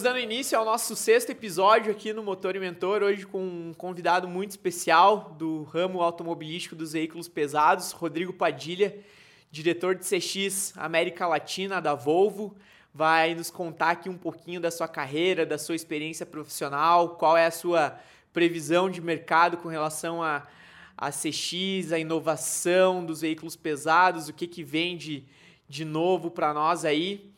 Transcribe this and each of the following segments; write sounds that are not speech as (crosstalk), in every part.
Estamos dando início ao nosso sexto episódio aqui no Motor e Mentor, hoje com um convidado muito especial do ramo automobilístico dos veículos pesados, Rodrigo Padilha, diretor de CX América Latina da Volvo. Vai nos contar aqui um pouquinho da sua carreira, da sua experiência profissional, qual é a sua previsão de mercado com relação a, a CX, a inovação dos veículos pesados, o que, que vem de, de novo para nós aí.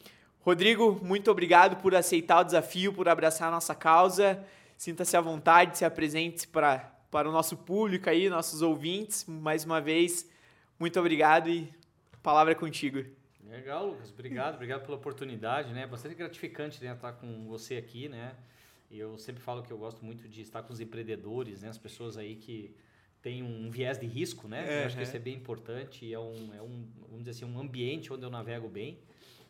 Rodrigo, muito obrigado por aceitar o desafio, por abraçar a nossa causa. Sinta-se à vontade, se apresente para, para o nosso público aí, nossos ouvintes. Mais uma vez, muito obrigado e palavra é contigo. Legal, Lucas. Obrigado, obrigado pela oportunidade, né? Bastante gratificante né, estar com você aqui, né? E eu sempre falo que eu gosto muito de estar com os empreendedores, né? As pessoas aí que têm um viés de risco, né? É, eu acho que isso é bem importante. É um, é um, vamos dizer assim, um ambiente onde eu navego bem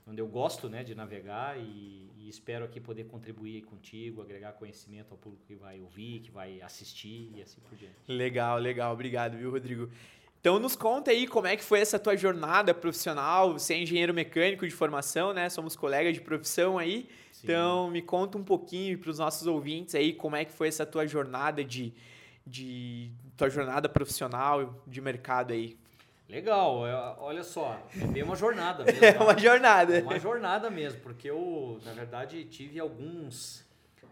onde eu gosto né, de navegar e, e, espero aqui poder contribuir contigo, agregar conhecimento ao público que vai ouvir, que vai assistir e assim por diante. Legal, legal. Obrigado, viu, Rodrigo? Então nos conta aí como é que foi essa tua jornada profissional. Você é engenheiro mecânico de formação, né? Somos colegas de profissão aí. Sim. Então me conta um pouquinho para os nossos ouvintes aí como é que foi essa tua jornada de, de tua jornada profissional de mercado aí. Legal, é, olha só, é bem uma jornada (laughs) mesmo. é uma jornada. É uma jornada mesmo, porque eu, na verdade, tive alguns,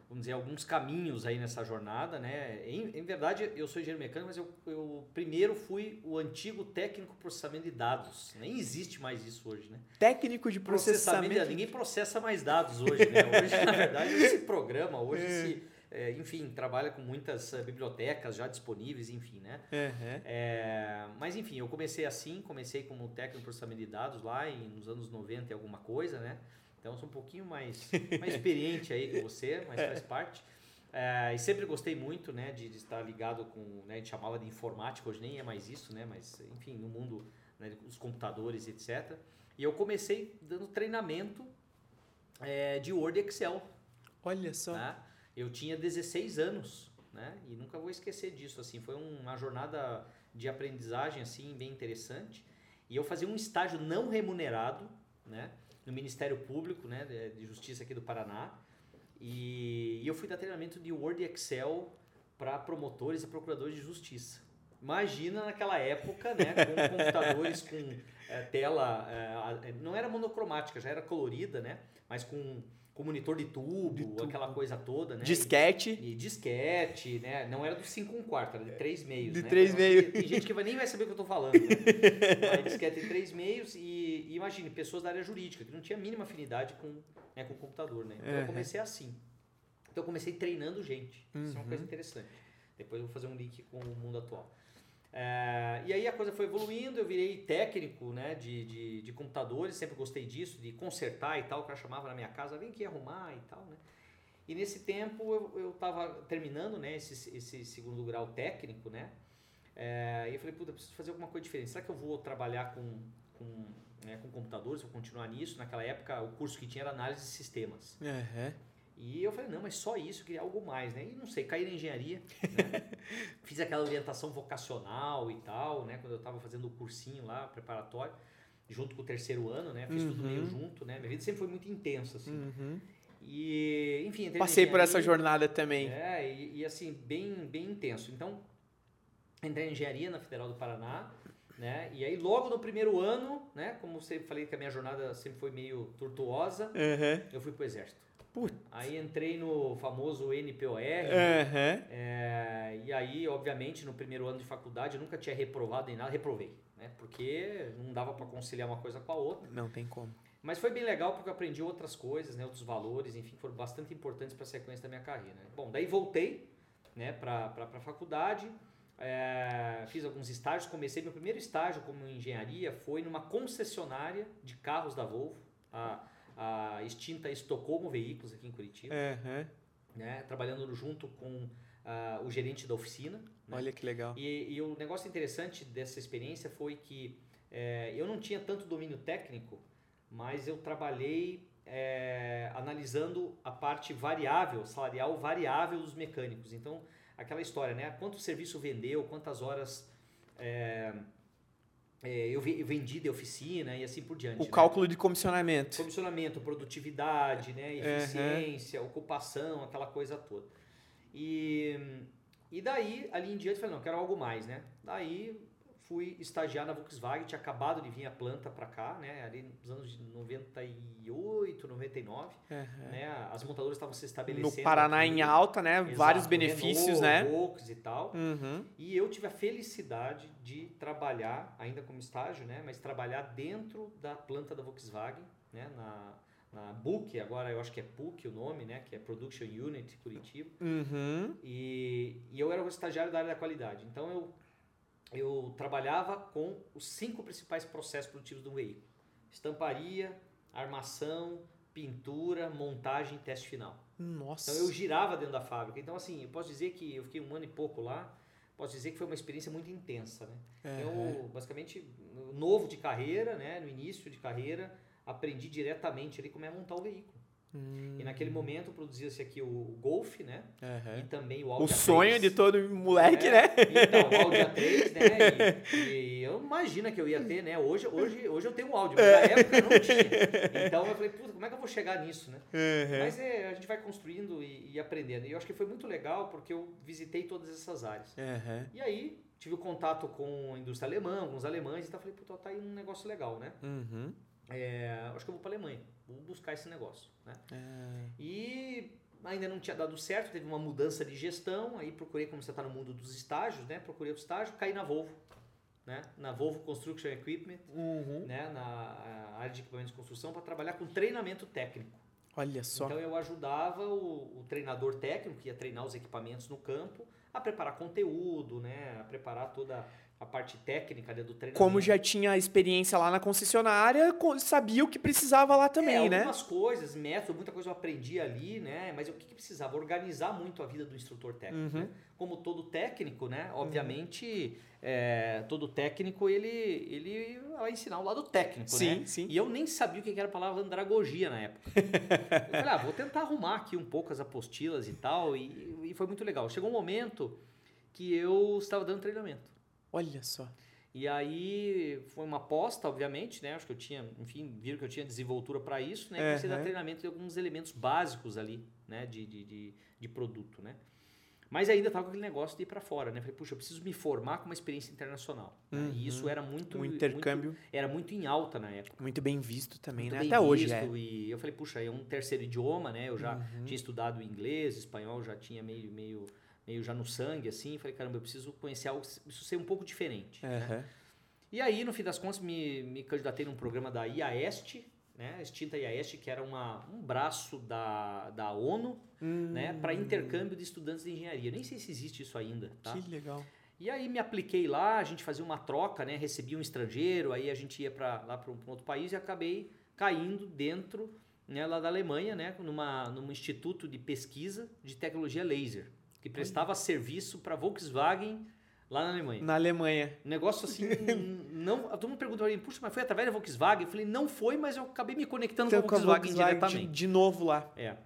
vamos dizer, alguns caminhos aí nessa jornada, né? Em, em verdade, eu sou engenheiro mecânico, mas eu, eu primeiro fui o antigo técnico processamento de dados. Nem existe mais isso hoje, né? Técnico de processamento. processamento de... Ninguém processa mais dados hoje, né? Hoje, na verdade, (laughs) esse programa, hoje é. É, enfim, trabalha com muitas uh, bibliotecas já disponíveis, enfim, né? Uhum. É, mas enfim, eu comecei assim, comecei como técnico em processamento de dados lá em, nos anos 90 e alguma coisa, né? Então sou um pouquinho mais, mais experiente aí que (laughs) você, mas faz parte. É, e sempre gostei muito, né, de, de, estar ligado com, né, a gente chamava de informática, hoje nem é mais isso, né, mas enfim, no mundo né, dos computadores, etc. E eu comecei dando treinamento é, de Word e Excel. Olha só. Né? Eu tinha 16 anos, né? E nunca vou esquecer disso, assim, foi uma jornada de aprendizagem assim bem interessante. E eu fazia um estágio não remunerado, né, no Ministério Público, né, de Justiça aqui do Paraná. E, eu fui dar treinamento de Word e Excel para promotores e procuradores de justiça. Imagina naquela época, né, com computadores com é, tela, é, não era monocromática, já era colorida, né, mas com com monitor de tubo, de tubo, aquela coisa toda, né? Disquete. E, e, disquete, né? Não era do 5 1 quarto, era de 3 meios, De né? 3 meios. Tem gente que vai, nem vai saber o que eu tô falando, né? (laughs) Mas disquete de 3 meios e, e, imagine, pessoas da área jurídica, que não tinha a mínima afinidade com, né, com o computador, né? Então uhum. eu comecei assim. Então eu comecei treinando gente. Uhum. Isso é uma coisa uhum. interessante. Depois eu vou fazer um link com o mundo atual. É, e aí a coisa foi evoluindo, eu virei técnico né, de, de, de, computadores, sempre gostei disso, de consertar e tal, o cara chamava na minha casa, vem aqui arrumar e tal, né? E nesse tempo eu estava terminando né, esse, esse segundo grau técnico, né? É, e eu falei, puta, preciso fazer alguma coisa diferente. Será que eu vou trabalhar com, com, né, com computadores, vou continuar nisso? Naquela época o curso que tinha era análise de sistemas. Uhum. E eu falei, não, mas só isso, queria algo mais, né? E não sei, caí na engenharia, né? (laughs) Fiz aquela orientação vocacional e tal, né? Quando eu estava fazendo o cursinho lá, preparatório, junto com o terceiro ano, né? Fiz uhum. tudo meio uhum. junto, né? Minha vida sempre foi muito intensa, assim. Uhum. E, enfim, Passei por essa jornada também. É, e, e, assim, bem, bem intenso. Então, entrei em engenharia na Federal do Paraná, né? E aí logo no primeiro ano, né? Como eu falei que a minha jornada sempre foi meio tortuosa, uhum. eu fui pro exército. Putz. Aí entrei no famoso NPOR. Uhum. É, e aí, obviamente, no primeiro ano de faculdade eu nunca tinha reprovado em nada, reprovei. Né? Porque não dava para conciliar uma coisa com a outra. Não tem como. Mas foi bem legal porque eu aprendi outras coisas, né? outros valores, enfim, foram bastante importantes para a sequência da minha carreira. Bom, daí voltei né, para a faculdade, é, fiz alguns estágios, comecei meu primeiro estágio como engenharia foi numa concessionária de carros da Volvo. A, a extinta Estocolmo Veículos aqui em Curitiba, uhum. né, trabalhando junto com uh, o gerente da oficina. Né? Olha que legal. E, e, o negócio interessante dessa experiência foi que é, eu não tinha tanto domínio técnico, mas eu trabalhei é, analisando a parte variável, salarial variável dos mecânicos. Então, aquela história, né? Quanto serviço vendeu, quantas horas é, é, eu ve- eu vendi de oficina e assim por diante. O né? cálculo de comissionamento. Comissionamento, produtividade, né, eficiência, ocupação, aquela coisa toda. E, e daí, ali em diante, eu falei, não, quero algo mais, né? Daí fui estagiar na Volkswagen, tinha acabado de vir a planta para cá, né? Ali nos anos de 98, 99, Aham. né? As montadoras estavam se estabelecendo. No Paraná aqui. em alta, né? Exato, Vários benefícios, Renault, né? Volks e tal. Uhum. E eu tive a felicidade de trabalhar, ainda como estágio, né, mas trabalhar dentro da planta da Volkswagen, né, na, na BUC, agora eu acho que é PUC o nome, né, que é Production Unit Curitiba. Uhum. E, e eu era o estagiário da área da qualidade. Então eu, eu trabalhava com os cinco principais processos produtivos do veículo: estamparia, armação, pintura, montagem e teste final. Nossa. Então eu girava dentro da fábrica. Então, assim, eu posso dizer que eu fiquei um ano e pouco lá. Posso dizer que foi uma experiência muito intensa, né? Aham. Eu, basicamente, novo de carreira, né? No início de carreira, aprendi diretamente ali como é montar o veículo. Hum. E naquele momento produzia-se aqui o, o Golf, né? Aham. E também o Audi O sonho A3. de todo moleque, É, né? Então, o Audi (laughs) A3, né? E, e eu imagino que eu ia ter, né? Hoje, hoje, hoje eu tenho um Audi, mas na época eu não tinha. Então eu falei, puta, como é que eu vou chegar nisso, né? Aham. Mas é, a gente vai construindo e, e aprendendo. E eu acho que foi muito legal porque eu visitei todas essas áreas. Aham. E aí tive o contato com a indústria alemã, com os alemães, e tal. Falei, puta, tá aí um negócio legal, né? Uhum. É, acho que eu vou para Alemanha, vou buscar esse negócio, né? Ah. E ainda não tinha dado certo, teve uma mudança de gestão, aí procurei, como você está no mundo dos estágios, né? Procurei o estágio, caí na Volvo, né? Na Volvo Construction Equipment, Uhum. né? Na área de equipamentos de construção, para trabalhar com treinamento técnico. Olha só. Então eu ajudava o, o treinador técnico que ia treinar os equipamentos no campo a preparar conteúdo, né? A preparar toda a parte técnica né, do treinamento. Como já tinha experiência lá na concessionária, co- sabia o que precisava lá também, é, né? algumas coisas, método, muita coisa eu aprendi ali, né? Mas o que, que precisava? Organizar muito a vida do instrutor técnico, Uhum. né? Como todo técnico, né? Obviamente, é, todo técnico, ele, ele vai ensinar o lado técnico, Sim, né? sim. E eu nem sabia o que era a palavra andragogia na época. (laughs) eu falei, ah, vou tentar arrumar aqui um pouco as apostilas e tal, e, e foi muito legal. Chegou um momento que eu estava dando treinamento. Olha só. E aí foi uma aposta, obviamente, né? Acho que eu tinha, enfim, viram que eu tinha desenvoltura para isso, né? E Comecei a dar treinamento de alguns elementos básicos ali, né? De, de, de, de produto, né? Mas ainda estava com aquele negócio de ir para fora, né? Falei, puxa, eu preciso me formar com uma experiência internacional. né? E isso era muito... Um intercâmbio muito- era muito em alta na época. muito, bem visto também, Muito né? Até hoje é. visto, E eu falei, puxa, é um terceiro idioma, né? Eu já Uhum. tinha estudado inglês, espanhol, já tinha meio, meio, meio já no sangue, assim. Falei, caramba, eu preciso conhecer algo, isso ser um pouco diferente. né? Aham. E aí, no fim das contas, me, me candidatei num programa da IAEST, né? A extinta IAEST, que era uma, um braço da, da ONU, né? Para intercâmbio de estudantes de engenharia. Nem sei se existe isso ainda, tá? Que legal. E aí me apliquei lá, a gente fazia uma troca, né? Recebia um estrangeiro, aí a gente ia para lá para um, um outro país e acabei caindo dentro, né, lá da Alemanha, né, numa num instituto de pesquisa de tecnologia laser, que prestava serviço para Volkswagen lá na Alemanha. Na Alemanha. Um negócio assim, (laughs) não, todo mundo pergunta pra mim, puxa, mas foi através da Volkswagen? Eu falei, não foi, mas eu acabei me conectando Então, com a Volkswagen, Volkswagen de, diretamente. de novo lá. É.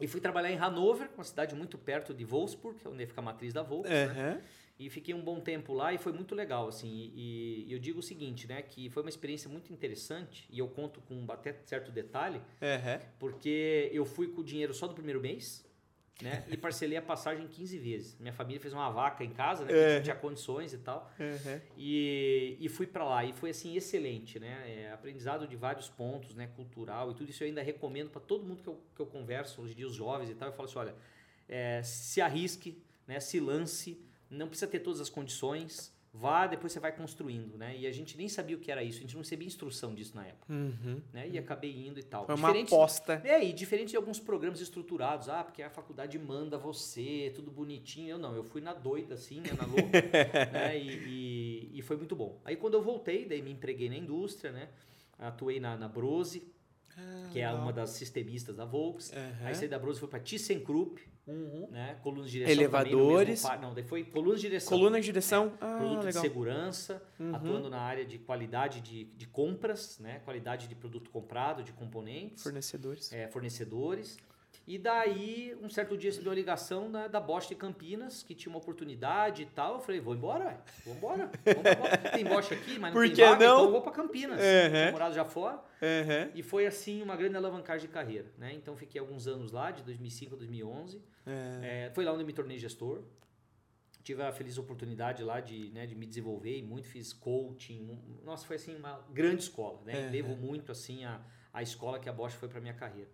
E fui trabalhar em Hannover, uma cidade muito perto de Wolfsburg, onde fica a matriz da Volks, né? Aham. E fiquei um bom tempo lá e foi muito legal, assim. E, e eu digo o seguinte, né? Que foi uma experiência muito interessante e eu conto com até certo detalhe, Aham. porque eu fui com o dinheiro só do primeiro mês, né? E parcelei a passagem 15 vezes. Minha família fez uma vaca em casa, né? Porque É. não tinha condições e tal. Aham. E, e fui para lá e foi assim excelente, né? É, aprendizado de vários pontos, né? Cultural e tudo isso eu ainda recomendo para todo mundo que eu, que eu converso hoje em dia, os jovens e tal. Eu falo assim, olha, é, se arrisque, né? Se lance, não precisa ter todas as condições, vá, depois você vai construindo, né? E a gente nem sabia o que era isso, a gente não recebia instrução disso na época, Uhum. né? E acabei indo e tal. Foi uma Diferente- aposta. é, e diferente de alguns programas estruturados, ah, porque a faculdade manda você, tudo bonitinho. Eu não, eu fui na doida, assim, né, na louca, (laughs) né, e, e, e foi muito bom. Aí quando eu voltei, daí me empreguei na indústria, né, atuei na, na Brose, que é uma das sistemistas da Volks. Aham. Aí saí da Brose, fui para ThyssenKrupp, Uhum. né, colunas de direção também Elevadores. par- não, daí foi colunas de direção. Coluna de direção. Ah, Produto de legal. segurança, Uhum. atuando na área de qualidade de, de compras, né, qualidade de produto comprado, de componentes Fornecedores. é, fornecedores. E daí, um certo dia, recebi uma ligação da, da Bosch de Campinas, que tinha uma oportunidade e tal. Eu falei, vou embora. Vou embora. (laughs) Tem Bosch aqui, mas não Por tem vaga, não? então eu vou pra Campinas. Uhum. Tinha morado já fora. Aham. E foi, assim, uma grande alavancagem de carreira, né? Então, fiquei alguns anos lá, de 2005 a 2011. É. É, foi lá onde eu me tornei gestor. Tive a feliz oportunidade lá de, né, de me desenvolver e muito, fiz coaching. Nossa, foi assim uma grande escola, né? Uhum. Devo muito assim a, a escola que a Bosch foi para minha carreira.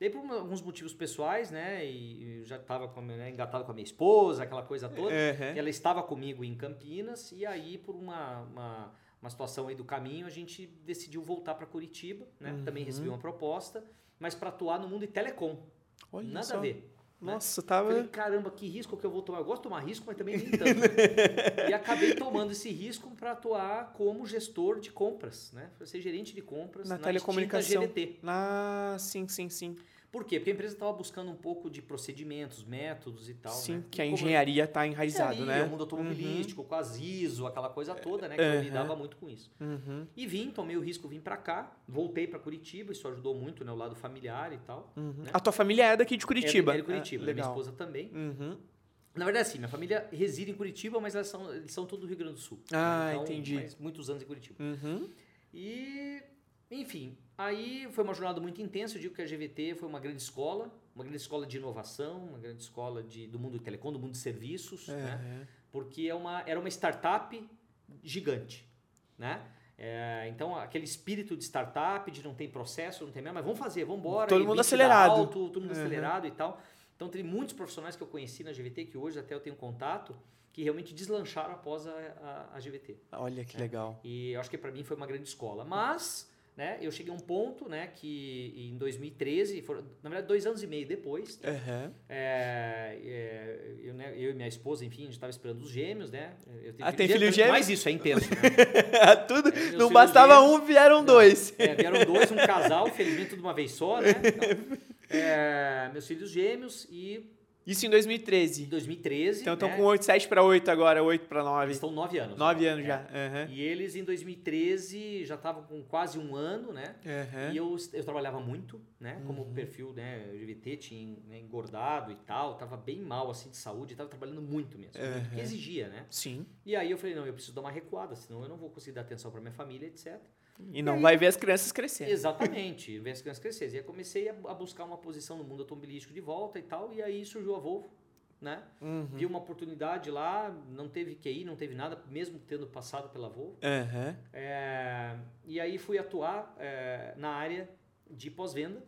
Daí por alguns motivos pessoais, né, e eu já estava né, engatado com a minha esposa, aquela coisa toda. Aham. Ela estava comigo em Campinas e aí por uma, uma, uma situação aí do caminho a gente decidiu voltar para Curitiba, né? Também recebi uma proposta, mas para atuar no mundo de telecom. Olha Nada só. a ver. Né? Nossa, Falei, tava. caramba, que risco que eu vou tomar. Eu gosto de tomar risco, mas também nem tanto. (laughs) e acabei tomando esse risco para atuar como gestor de compras, né? Para ser gerente de compras Na extinta telecomunicação. GVT. Ah, sim, sim, sim. Por quê? Porque a empresa estava buscando um pouco de procedimentos, métodos e tal. sim, né? que a engenharia tá enraizado, engenharia, né? O mundo automobilístico, com as ISO, aquela coisa toda, né? Que eu Uhum. lidava muito com isso. Uhum. E vim, tomei o risco, vim para cá, voltei para Curitiba, isso ajudou muito, né? O lado familiar e tal. Uhum. Né? A tua família é daqui de Curitiba? É, é de Curitiba, Ah, minha esposa também. Uhum. Na verdade, assim, minha família reside em Curitiba, mas elas são, eles são tudo do Rio Grande do Sul. Ah, Então, entendi. muitos anos em Curitiba. Uhum. E, enfim, aí foi uma jornada muito intensa. Eu digo que a GVT foi uma grande escola, uma grande escola de inovação, uma grande escola de, do mundo de telecom, do mundo de serviços, né? Uhum. porque é uma, era uma startup gigante, né? É, então, aquele espírito de startup, de não tem processo, não tem mesmo, mas vamos fazer, vamos embora. Todo mundo acelerado. Alto, todo mundo Uhum. acelerado e tal. Então, tem muitos profissionais que eu conheci na GVT, que hoje até eu tenho contato, que realmente deslancharam após a, a, a GVT. Olha que É. legal. E eu acho que para mim foi uma grande escola. Mas, né, eu cheguei a um ponto, né, que em 2013, foram, na verdade, dois anos e meio depois, Uhum. é, é, eu, né, eu e minha esposa, enfim, a gente estava esperando os gêmeos, né? Eu tenho Ah, tem filho gêmeo? Mas isso é intenso, né? (laughs) Tudo, É, não bastava gêmeos- um, vieram dois. É, vieram dois, um casal, felizmente tudo de uma vez só, né? Então, (laughs) meus filhos gêmeos e Isso em em 2013. 2013. Então estão né, com 8, 7 para 8 agora, 8 para Eles 9. estão nove anos. 9 né? anos É. já. Uhum. E eles em 2013 já estavam com quase um ano, né? Uhum. E eu, eu trabalhava muito, né? Como Uhum. perfil, né? GVT tinha né, engordado e tal, tava bem mal assim de saúde, tava trabalhando muito mesmo, Uhum. porque exigia, né? Sim. E aí eu falei, não, eu preciso dar uma recuada, senão eu não vou conseguir dar atenção para minha família, etc. E não vai ver as crianças crescendo. Exatamente, ver as crianças crescerem. E aí comecei a, a buscar uma posição no mundo automobilístico de volta e tal, e aí surgiu a Volvo, né? Uhum. Vi uma oportunidade lá, não teve QI, não teve nada, mesmo tendo passado pela Volvo. Uhum. É, e aí fui atuar é, na área de pós-venda,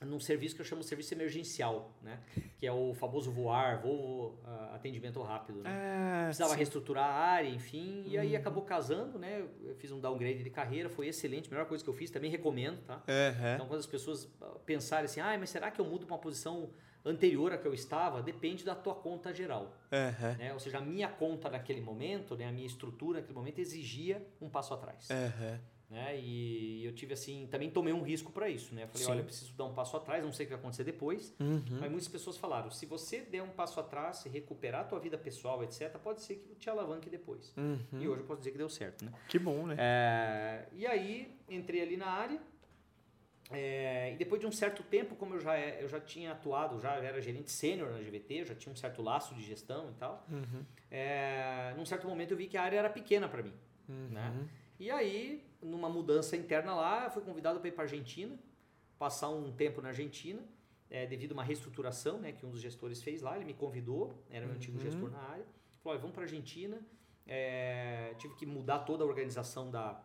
num serviço que eu chamo de serviço emergencial, né? Que é o famoso voar, voo, ah, atendimento rápido. Né? Ah, Precisava sim. reestruturar a área, enfim, e aí Uhum. acabou casando, né? Eu fiz um downgrade de carreira, foi excelente, melhor coisa que eu fiz, também recomendo, tá? Uhum. Então, quando as pessoas ah, pensarem assim, ah, mas será que eu mudo para uma posição anterior à que eu estava? Depende da tua conta geral. Uhum. Né? Ou seja, a minha conta naquele momento, né? a minha estrutura naquele momento exigia um passo atrás. Uhum. Né? E eu tive assim, também tomei um risco para isso. Né? Eu falei, Sim. olha, eu preciso dar um passo atrás, não sei o que vai acontecer depois. Uhum. Mas muitas pessoas falaram, se você der um passo atrás, se recuperar a tua vida pessoal, etc., pode ser que te alavanque depois. Uhum. E hoje eu posso dizer que deu certo. Né? Que bom, né? É, e aí entrei ali na área. é, e depois de um certo tempo, como eu já, é- eu já tinha atuado, já era gerente sênior na GVT, já tinha um certo laço de gestão e tal. Uhum. É, num certo momento eu vi que a área era pequena para mim. Uhum. Né? E aí, numa mudança interna lá, fui convidado para ir para Argentina, passar um tempo na Argentina, é, devido a uma reestruturação né, que um dos gestores fez lá. Ele me convidou, era meu antigo Uhum. gestor na área. Falou: "Olha, vamos para Argentina. É, tive que mudar toda a organização da,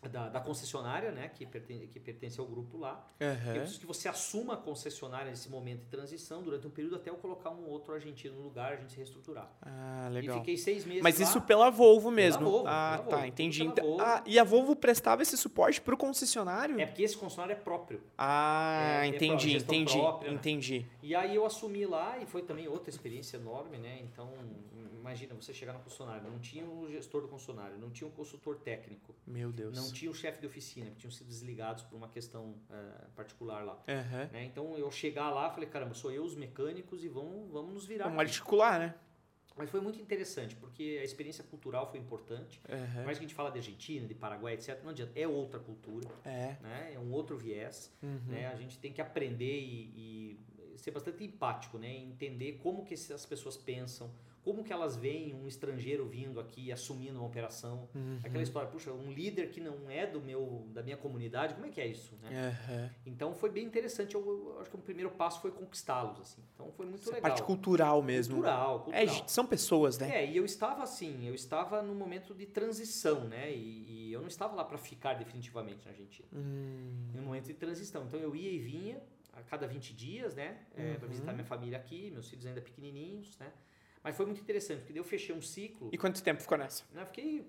da, da concessionária, né, que, pertence, que pertence ao grupo lá. Eu Uhum. preciso que você assuma a concessionária nesse momento de transição durante um período até eu colocar um outro argentino no lugar, a gente se reestruturar. Ah, E legal. fiquei seis meses Mas lá. isso pela Volvo mesmo. Volvo, ah, pela tá, Volvo, entendi. pela Então- ah, e a Volvo prestava esse suporte pro concessionário? É porque esse concessionário é próprio. Ah, É, entendi, entendi, própria, né? entendi. E aí eu assumi lá e foi também outra experiência enorme, né? Então, imagina você chegar na concessionária, não tinha o gestor do concessionário, não tinha o consultor técnico, Meu Deus. não tinha o chefe de oficina, que tinham sido desligados por uma questão eh, particular lá. Aham. né? Então eu chegar lá, falei, caramba, sou eu os mecânicos e vamos, vamos nos virar. Vamos articular, né? Mas foi muito interessante, porque a experiência cultural foi importante. Uhum. Mais que a gente fala de Argentina, de Paraguai, etc., não adianta. É outra cultura, É. né? é um outro viés. Uhum. Né? A gente tem que aprender e, e ser bastante empático, né? entender como que essas pessoas pensam, como que elas veem um estrangeiro vindo aqui assumindo uma operação. Uhum. Aquela história, puxa, um líder que não é do meu, da minha comunidade, como é que é isso? Né? Uhum. Então foi bem interessante. Eu, eu acho que o primeiro passo foi conquistá-los. Assim. Então foi muito Essa legal. parte cultural mesmo. Cultural, É, cultural. gente, são pessoas, né? É, e eu estava assim, eu estava no momento de transição, né? E, e eu não estava lá para ficar definitivamente na Argentina. Hum. Em um momento de transição. Então eu ia e vinha a cada 20 dias, né? É, para Uhum. visitar minha família aqui, meus filhos ainda pequenininhos, né? Mas foi muito interessante, porque eu fechei um ciclo. E quanto tempo ficou nessa? Né? Fiquei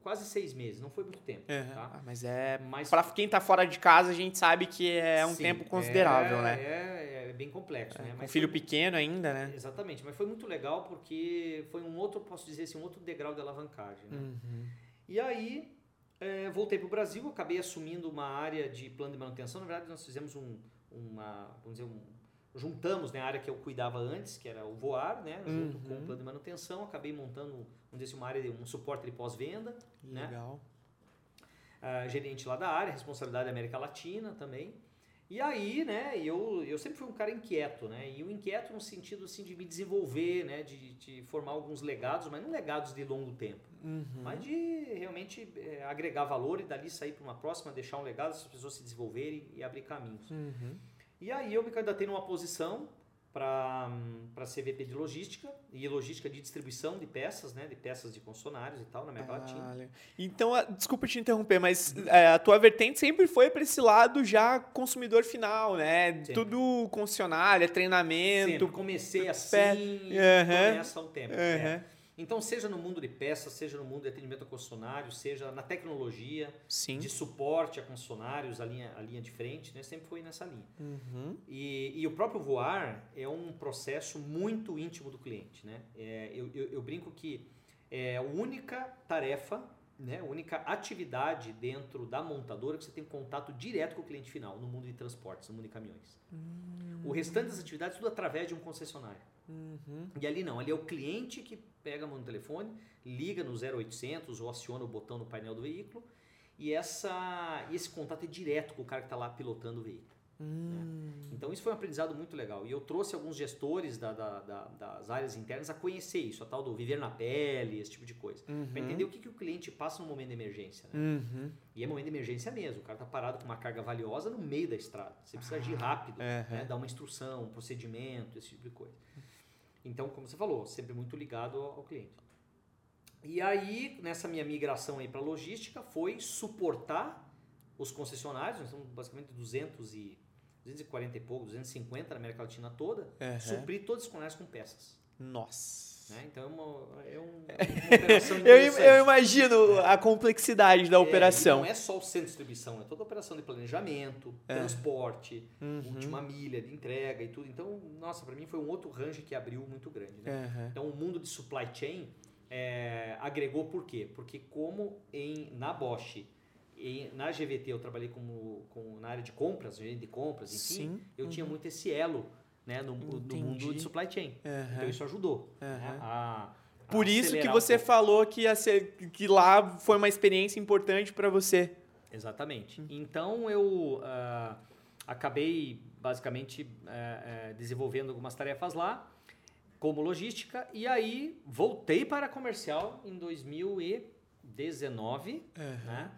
quase seis meses, não foi muito tempo. Uhum. Tá? Ah, mas é. Mas Pra quem tá fora de casa, a gente sabe que é um Sim, tempo considerável, é, né? É, é bem complexo, né? Com Mas filho foi- pequeno ainda, né? Exatamente, mas foi muito legal porque foi um outro, posso dizer assim, um outro degrau de alavancagem. Né? Uhum. E aí, é, voltei para o Brasil, acabei assumindo uma área de plano de manutenção. Na verdade, nós fizemos um, uma, vamos dizer, um, juntamos né, a área que eu cuidava antes, que era o voar, né, junto com Uhum. o plano de manutenção. Acabei montando, dizer, assim, uma área de um suporte de pós-venda, né? Legal. ah, gerente lá da área, responsabilidade da América Latina também. E aí, né, eu, eu sempre fui um cara inquieto, né, e o inquieto no sentido, assim, de me desenvolver, né, de, de formar alguns legados, mas não legados de longo tempo, Uhum. mas de realmente eh, agregar valor e dali sair para uma próxima, deixar um legado, as pessoas se desenvolverem e abrir caminhos. Uhum. E aí eu me candidatei numa posição para CVP de logística e logística de distribuição de peças, né, de peças de concessionários e tal, na América Latina. Ah, legal. Então, a- desculpa te interromper, mas é, a tua vertente sempre foi para esse lado já consumidor final, né? Sempre. Tudo concessionária, treinamento. Sempre comecei assim pé- Aham. começa um tempo. Aham. é. Então, seja no mundo de peças, seja no mundo de atendimento a concessionários, seja na tecnologia, Sim. de suporte a concessionários, a linha, a linha de frente, né? sempre foi nessa linha. Uhum. E, e o próprio voar é um processo muito íntimo do cliente. Né? É, eu, eu, eu brinco que é a única tarefa, né? a única atividade dentro da montadora que você tem contato direto com o cliente final no mundo de transportes, no mundo de caminhões. O restante das atividades tudo através de um concessionário. Uhum. E ali não, ali é o cliente que pega a mão no telefone, liga no 0800 ou aciona o botão no painel do veículo e essa, e esse contato é direto com o cara que está lá pilotando o veículo. Hum. Então isso foi um aprendizado muito legal. E eu trouxe alguns gestores da- da- da- das áreas internas a conhecer isso, a tal do viver na pele, esse tipo de coisa. Para Uhum. entender o que, que o cliente passa no momento de emergência. Né? Uhum. E é momento de emergência mesmo. O cara está parado com uma carga valiosa no meio da estrada. Você precisa agir rápido, né? dar uma instrução, um procedimento, esse tipo de coisa. Então, como você falou, sempre muito ligado ao, ao cliente. E aí, nessa minha migração aí para logística, foi suportar os concessionários, nós estamos basicamente 200 e 240 e pouco, 250 na América Latina toda, Aham. suprir todos os concessionários com peças. Nossa. Né? Então é uma, é um- é uma (laughs) operação Eu, eu imagino a complexidade da É, operação. não é só o centro de distribuição, é toda a operação de planejamento, É. transporte, Uhum. última milha de entrega e tudo. Então, nossa, para mim foi um outro range que abriu muito grande. Né? Aham. Então, o mundo de supply chain é, agregou por quê? Porque como em, na Bosch, e na GVT eu trabalhei como, com, na área de compras, gerente de compras, enfim, Sim. eu tinha muito esse elo né, no, no mundo de supply chain. Aham. Então, isso ajudou. né, Aham. a- a Por isso que você pouco. falou que, ser, que lá foi uma experiência importante para você. Exatamente. Então eu ah, acabei basicamente eh, eh, desenvolvendo algumas tarefas lá, como logística, e aí voltei para a comercial em 2019, né?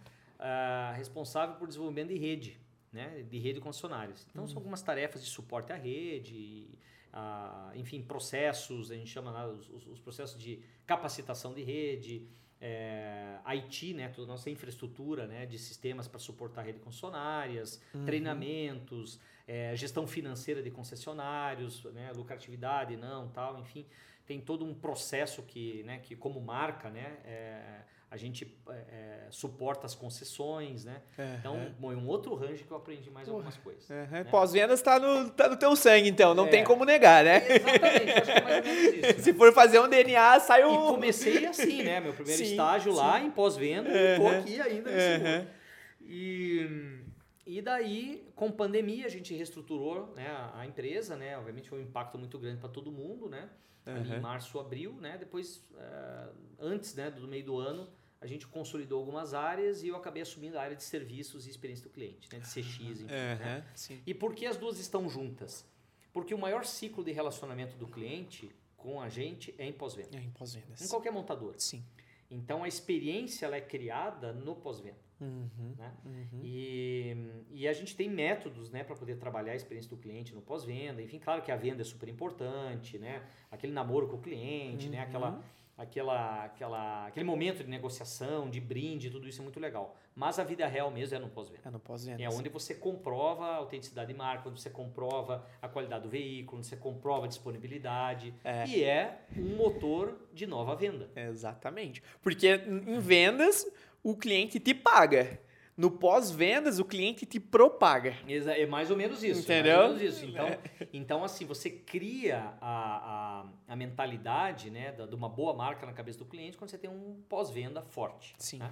Ah, responsável por desenvolvimento de rede, né? de rede de concessionários. Então são algumas tarefas de suporte à rede, ah, enfim, processos, a gente chama lá os, os- os processos de capacitação de rede, é, IT, né, toda a nossa infraestrutura né, de sistemas para suportar a rede de concessionárias, treinamentos, é, gestão financeira de concessionários, né, lucratividade, não, tal, enfim, tem todo um processo que, né, que como marca, né, é, a gente é, é, suporta as concessões, né, então bom, é um outro range que eu aprendi mais algumas coisas. Aham. Pós-vendas tá no, tá no teu sangue, então, não É. tem como negar, né? Exatamente, acho que é mais ou menos isso. (laughs) né? Se for fazer um DNA, sai E o. comecei assim, né? Meu primeiro Sim, estágio lá em pós-venda e tô aqui ainda nesse. E, e daí, com pandemia, a gente reestruturou né, a, empresa, né? Obviamente foi um impacto muito grande para todo mundo, né? ali em março, abril, né? Depois, uh, antes né, do meio do ano, a gente consolidou algumas áreas e eu acabei assumindo a área de serviços e experiência do cliente, né? De CX, enfim. né? E por que as duas estão juntas? Porque o maior ciclo de relacionamento do cliente com a gente é em pós-venda. É em pós-vendas. Em qualquer montador. Sim. Então a experiência ela é criada no pós-venda. Uhum, né? uhum. E, e a gente tem métodos né, para poder trabalhar a experiência do cliente no pós-venda. Enfim, claro que a venda é super importante, né? aquele namoro com o cliente, né? Uhum. aquela, aquela, aquela, aquele momento de negociação, de brinde, tudo isso é muito legal. Mas a vida real mesmo é no pós-venda. É no pós-venda. É onde você comprova a autenticidade de marca, onde você comprova a qualidade do veículo, onde você comprova a disponibilidade. É. E é um motor de nova venda. Exatamente. Porque em vendas, o cliente te paga. No pós-vendas, o cliente te propaga. É mais ou menos isso. Entendeu? Mais ou menos isso. Então, então assim, você cria a, a, a mentalidade né, de uma boa marca na cabeça do cliente quando você tem um pós-venda forte. Sim. né?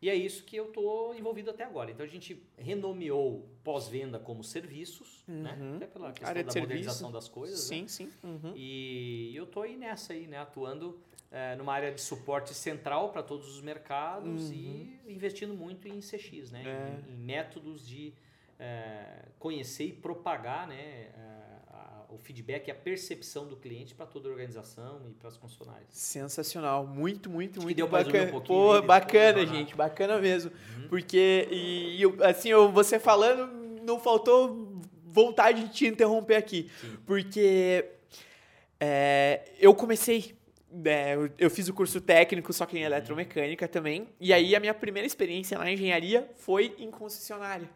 E é isso que eu estou envolvido até agora. Então a gente renomeou pós-venda como serviços, né? Uhum. Até pela questão Área da de modernização serviço. das coisas. né? Sim, sim. Uhum. E eu estou aí nessa aí, né? Atuando eh, numa área de suporte central para todos os mercados e investindo muito em CX, né? Uhum. É. Em, em métodos de eh, conhecer e propagar, né? eh, a- o feedback e a percepção do cliente para toda a organização e para as funcionárias. Sensacional. Muito, muito, que muito deu pra resumir bacana. um pouquinho Pô, aí bacana, gente. Bacana mesmo. Uhum. Porque, e, e assim, você falando, não faltou vontade de te interromper aqui. Sim. Porque é, eu comecei. Né, eu- fiz o curso técnico, só Uhum. que em eletromecânica também. E aí a minha primeira experiência na engenharia foi em concessionária.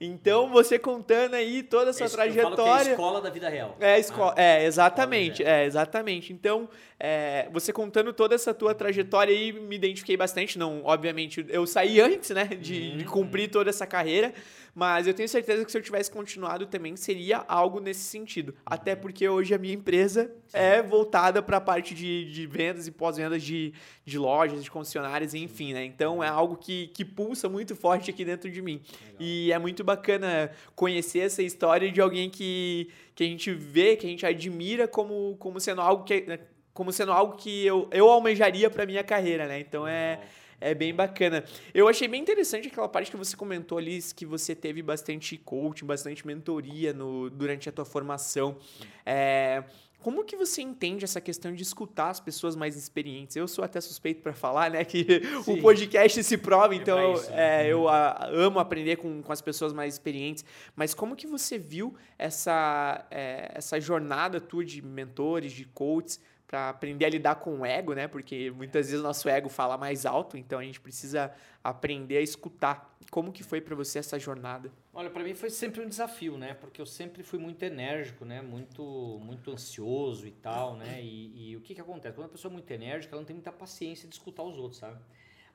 Então, você contando aí toda a sua É que eu falo que é a trajetória. escola da vida real. É, a escola, é, exatamente, é, exatamente. Então, é, você contando toda essa tua trajetória aí, me identifiquei bastante. Não, obviamente, eu saí antes, né, de, de Uhum. cumprir toda essa carreira, mas eu tenho certeza que se eu tivesse continuado também seria algo nesse sentido. Até porque hoje a minha empresa é voltada para a parte de, de vendas e pós-vendas de, de lojas, de concessionárias, enfim, né? Então, é algo que, que pulsa muito forte aqui dentro de mim. Legal. E é muito bacana conhecer essa história de alguém que, que a gente vê, que a gente admira como, como sendo algo que como sendo algo que eu, eu almejaria para minha carreira, né? Então é, Legal. é bem bacana. Eu achei bem interessante aquela parte que você comentou ali, que você teve bastante coaching, bastante mentoria no, durante a tua formação. É, como que você entende essa questão de escutar as pessoas mais experientes? Eu sou até suspeito para falar, né? Que o Sim. podcast se prova, É então pra isso, né? é, eu a- amo aprender com, com as pessoas mais experientes. Mas como que você viu essa, é, essa jornada tua de mentores, de coaches, para aprender a lidar com o ego, né? Porque muitas vezes o nosso ego fala mais alto, então a gente precisa aprender a escutar. Como que foi para você essa jornada? Olha, para mim foi sempre um desafio, né? Porque eu sempre fui muito enérgico, né? Muito, muito ansioso e tal, né? E, e o que que acontece? Quando a pessoa é muito enérgica, ela não tem muita paciência de escutar os outros, sabe?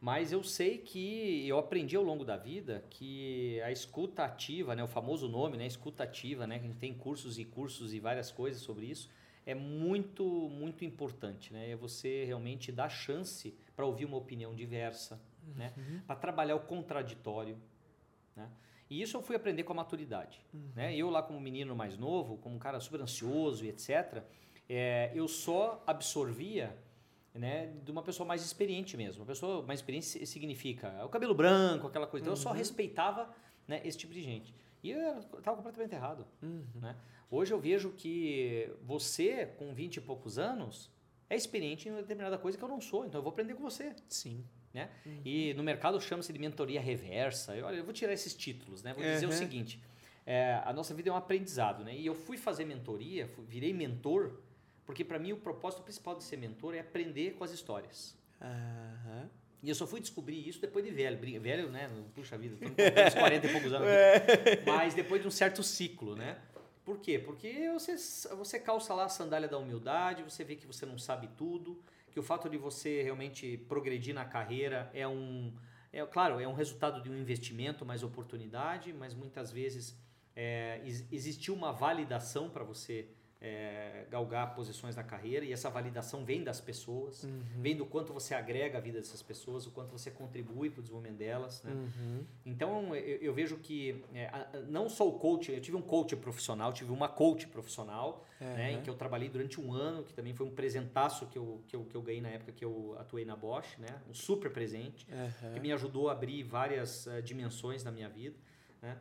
Mas eu sei que eu aprendi ao longo da vida que a escuta ativa, né? O famoso nome, né? Escuta ativa, né? Que a gente tem cursos e cursos e várias coisas sobre isso. É muito, muito importante, né? É você realmente dar chance para ouvir uma opinião diversa, né? Para trabalhar o contraditório, né? E isso eu fui aprender com a maturidade. Né? Eu lá como menino mais novo, como um cara super ansioso e etc., é, eu só absorvia né, de uma pessoa mais experiente mesmo. Uma pessoa mais experiente si- significa o cabelo branco, aquela coisa. Então eu só respeitava né, esse tipo de gente. E eu estava completamente errado. Né? Hoje eu vejo que você, com 20 e poucos anos, é experiente em uma determinada coisa que eu não sou. Então eu vou aprender com você. Sim. Né? E no mercado chama-se de mentoria reversa. Eu, olha, eu vou tirar esses títulos, né? Vou dizer o Uhum. seguinte: é, a nossa vida é um aprendizado, né? E eu fui fazer mentoria, fui- virei mentor, porque para mim o propósito principal de ser mentor é aprender com as histórias. Aham. E eu só fui descobrir isso depois de velho. Velho, né? Puxa vida, uns 40 e poucos anos. aqui. (laughs) Mas depois de um certo ciclo, né? Por quê? Porque você, você calça lá a sandália da humildade, você vê que você não sabe tudo, que o fato de você realmente progredir na carreira é um. É, claro, é um resultado de um investimento, mais oportunidade, mas muitas vezes é, ex- existiu uma validação para você é, galgar posições na carreira e essa validação vem das pessoas, Uhum. vem do quanto você agrega a vida dessas pessoas, o quanto você contribui para o desenvolvimento delas. Né? Uhum. Então eu, eu vejo que é, não só o coach, eu tive um coach profissional, tive uma coach profissional, né, em Aham. que eu trabalhei durante um ano, que também foi um presentaço que eu, que eu, que eu ganhei na época que eu atuei na Bosch, né? um super presente que me ajudou a abrir várias eh, dimensões na minha vida, né?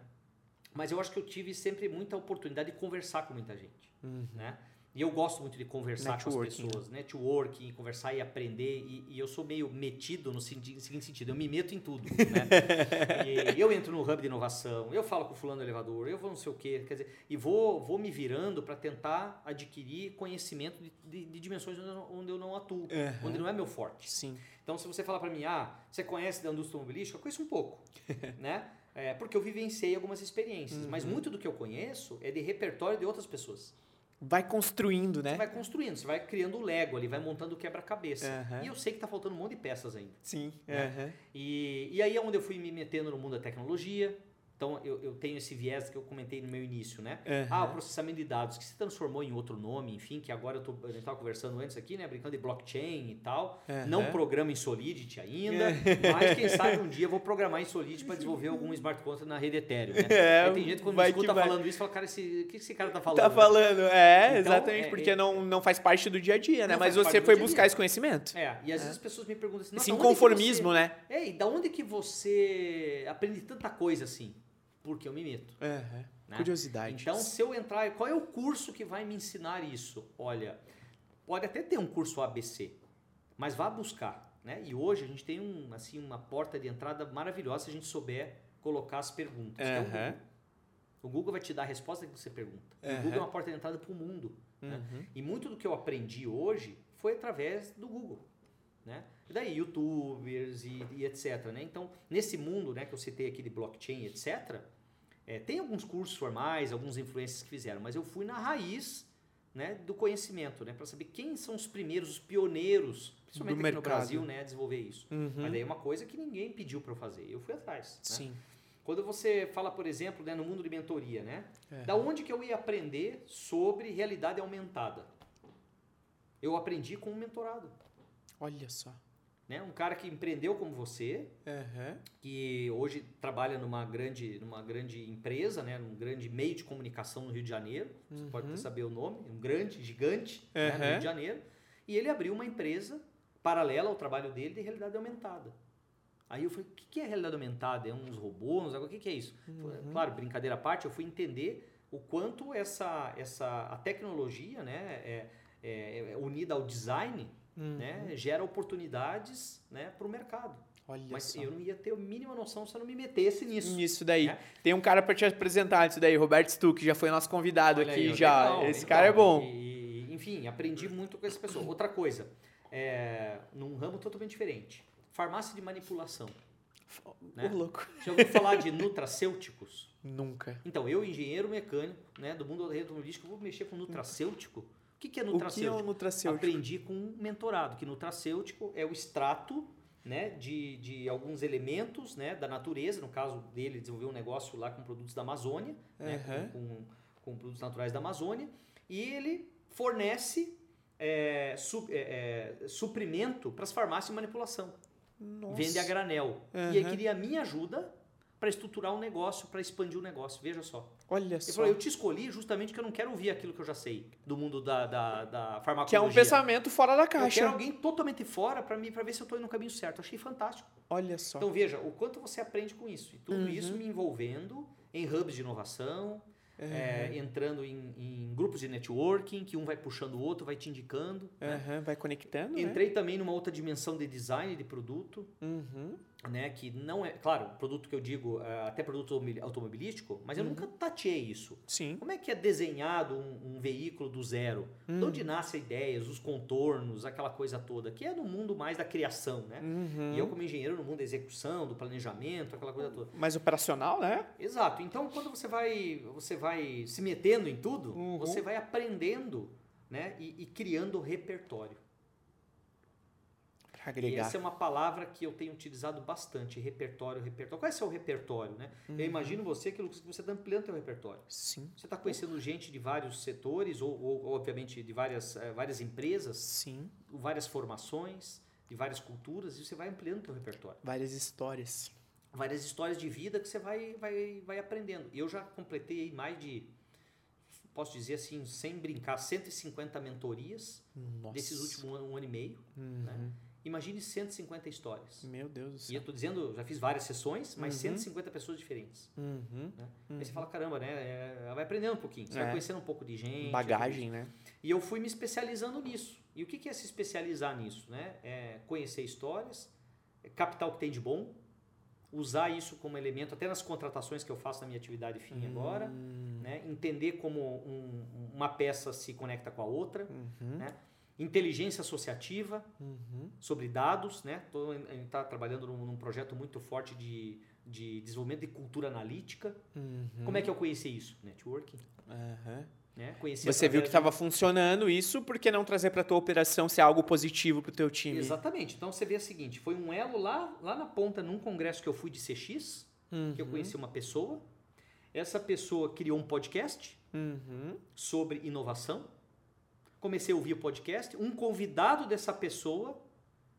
Mas eu acho que eu tive sempre muita oportunidade de conversar com muita gente, Uhum. né? E eu gosto muito de conversar com as Networking, né? pessoas, networking, conversar e aprender. E, e eu sou meio metido no seguinte sentido, eu me meto em tudo, né? (laughs) eu entro no hub de inovação, eu falo com o fulano do elevador, eu vou não sei o quê, quer dizer, e vou, vou me virando para tentar adquirir conhecimento de, de- de dimensões onde eu não, atuo, Aham. onde não é meu forte. Sim. Então, se você falar para mim, ah, você conhece da indústria automobilística? Eu conheço um pouco, (laughs) né? É, porque eu vivenciei algumas experiências. Mas Uhum. muito do que eu conheço é de repertório de outras pessoas. Vai construindo, né? Você vai construindo, você vai criando o Lego ali, vai montando o quebra-cabeça. Aham. E eu sei que tá faltando um monte de peças ainda. Sim. né? Aham. E, e aí é onde eu fui me metendo no mundo da tecnologia. Então, eu, eu tenho esse viés que eu comentei no meu início, né? Ah, o processamento de dados, que se transformou em outro nome, enfim, que agora eu tô, a gente estava conversando antes aqui, né? Brincando de blockchain e tal. Aham. Não programa em Solidity ainda, mas quem (laughs) sabe um dia eu vou programar em Solidity para desenvolver algum smart contract na rede Ethereum, né? (laughs) É, Aí tem gente que quando me escuta falando isso, fala, cara, esse, o que esse cara tá falando? Tá falando, é, Então, exatamente, é, porque é- não, não faz parte do dia a dia, né? Mas você foi buscar esse conhecimento. É, e às vezes as pessoas me perguntam assim, Esse "Nossa, onde que inconformismo, você... né? É, e da onde que você aprende tanta coisa assim? Porque eu me meto. Aham. Né? Curiosidade. Então, se eu entrar, qual é o curso que vai me ensinar isso? Olha, pode até ter um curso ABC, mas vá buscar, né? E hoje a gente tem um, assim, uma porta de entrada maravilhosa se a gente souber colocar as perguntas. que é o. Google. O Google vai te dar a resposta que você pergunta. E O. Google é uma porta de entrada para o mundo. né? Uhum. E muito do que eu aprendi hoje foi através do Google. Né? E daí, youtubers e, e etc. Né? Então, nesse mundo né, que eu citei aqui de blockchain, etc., é, tem alguns cursos formais, alguns influencers que fizeram, mas eu fui na raiz né, do conhecimento, né, para saber quem são os primeiros, os pioneiros, principalmente aqui no. Brasil, né, a desenvolver isso. Uhum. Mas daí é uma coisa que ninguém pediu para eu fazer, eu fui atrás. né? Sim. Quando você fala, por exemplo, né, no mundo de mentoria, né? É. Da onde que eu ia aprender sobre realidade aumentada? Eu aprendi com um mentorado. Olha só. Né? Um cara que empreendeu como você, Aham. que hoje trabalha numa grande, numa grande empresa, né? num grande meio de comunicação no Rio de Janeiro. Você pode Uhum. até saber o nome, um grande, gigante né, no. Rio de Janeiro. E ele abriu uma empresa paralela ao trabalho dele de realidade aumentada. Aí eu falei, o que é realidade aumentada? É uns robôs? O que que é isso? Uhum. Claro, brincadeira à parte, eu fui entender o quanto essa, essa a tecnologia, né, é, é- é unida ao design, Uhum. né, gera oportunidades, né, para o mercado. Olha Mas só. eu não ia ter a mínima noção se eu não me metesse nisso. Nisso daí. né? Tem um cara pra te apresentar isso daí, Roberto Stuck, já foi nosso convidado Olha aqui aí, já. legal, Esse então, cara é bom. E, enfim, aprendi muito com essa pessoa. Outra coisa, é, num ramo totalmente diferente. Farmácia de manipulação. né? Ô, louco. Já ouviu falar de nutracêuticos? Nunca. Então, eu, engenheiro mecânico, né, do mundo automobilístico, vou mexer com nutracêutico. O que, que é O que é nutracêutico? o nutracêutico? Aprendi com um mentorado, que nutracêutico é o extrato né, de, de alguns elementos né, da natureza. No caso dele, desenvolveu um negócio lá com produtos da Amazônia, né, Aham. com, com, com produtos naturais da Amazônia, e ele fornece é, su- é, é, suprimento para as farmácias de manipulação. Nossa. Vende a granel. E aí Aham. queria a minha ajuda para estruturar um negócio, para expandir o negócio. Veja só. Olha Ele só. falou, eu te escolhi justamente porque eu não quero ouvir aquilo que eu já sei do mundo da, da, da farmacologia. Que é um pensamento fora da Eu quero caixa. alguém totalmente fora para mim, para ver se eu estou indo no caminho certo. Achei fantástico. Olha só. Então veja, o quanto você aprende com isso. E tudo Uhum. isso me envolvendo em hubs de inovação, é, entrando em, em grupos de networking, que um vai puxando o outro, vai te indicando. né? Aham, Vai conectando, né? Entrei também numa outra dimensão de design de produto, Uhum. Né? Que não é, claro, produto que eu digo, é, até produto automobil- automobilístico, mas eu Uhum. nunca tateei isso. Sim. Como é que é desenhado um, um veículo do zero? De Uhum. onde nascem ideias, os contornos, aquela coisa toda, que é no mundo mais da criação, né? Uhum. E eu, como engenheiro, no mundo da execução, do planejamento, aquela coisa toda. Mais operacional, né? Exato. Então, quando você vai, você vai se metendo em tudo, Uhum. você vai aprendendo né? e, e criando repertório. Agregar. E essa é uma palavra que eu tenho utilizado bastante, repertório, repertório. Qual é o seu repertório, né? Uhum. Eu imagino você que você está ampliando seu repertório. Sim. Você está conhecendo gente de vários setores, ou, ou, obviamente de várias, eh, várias empresas, Sim. várias formações, de várias culturas, e você vai ampliando seu repertório. Várias histórias. Várias histórias de vida que você vai, vai, vai aprendendo. Eu já completei mais de, posso dizer assim, sem brincar, 150 mentorias Nossa. desses últimos um, um ano e meio. Uhum. Né? Imagine 150 histórias. Meu Deus do E céu. eu estou dizendo, já fiz várias sessões, mas Uhum. 150 pessoas diferentes. Uhum. Né? Aí você fala, caramba, né? é, vai aprendendo um pouquinho, você É. vai conhecendo um pouco de gente. Bagagem, né? E eu fui me especializando nisso. E o que é se especializar nisso? Né? É conhecer histórias, é captar o que tem de bom, usar isso como elemento, até nas contratações que eu faço na minha atividade fim agora, Hum. né? entender como um- uma peça se conecta com a outra, Uhum. né? Inteligência associativa, Uhum. sobre dados, né? Tô, a gente está trabalhando num, num projeto muito forte de, de desenvolvimento de cultura analítica. Uhum. Como é que eu conheci isso? Networking. Aham. Né? Conheci Você viu que estava funcionando isso, por que não trazer para tua operação ser algo positivo para o teu de- time? Exatamente. Então você vê o seguinte: foi um elo lá, lá na ponta, num congresso que eu fui de CX, que eu Uhum. conheci uma pessoa. Essa pessoa criou um podcast Uhum. sobre inovação. Comecei a ouvir o podcast. Um convidado dessa pessoa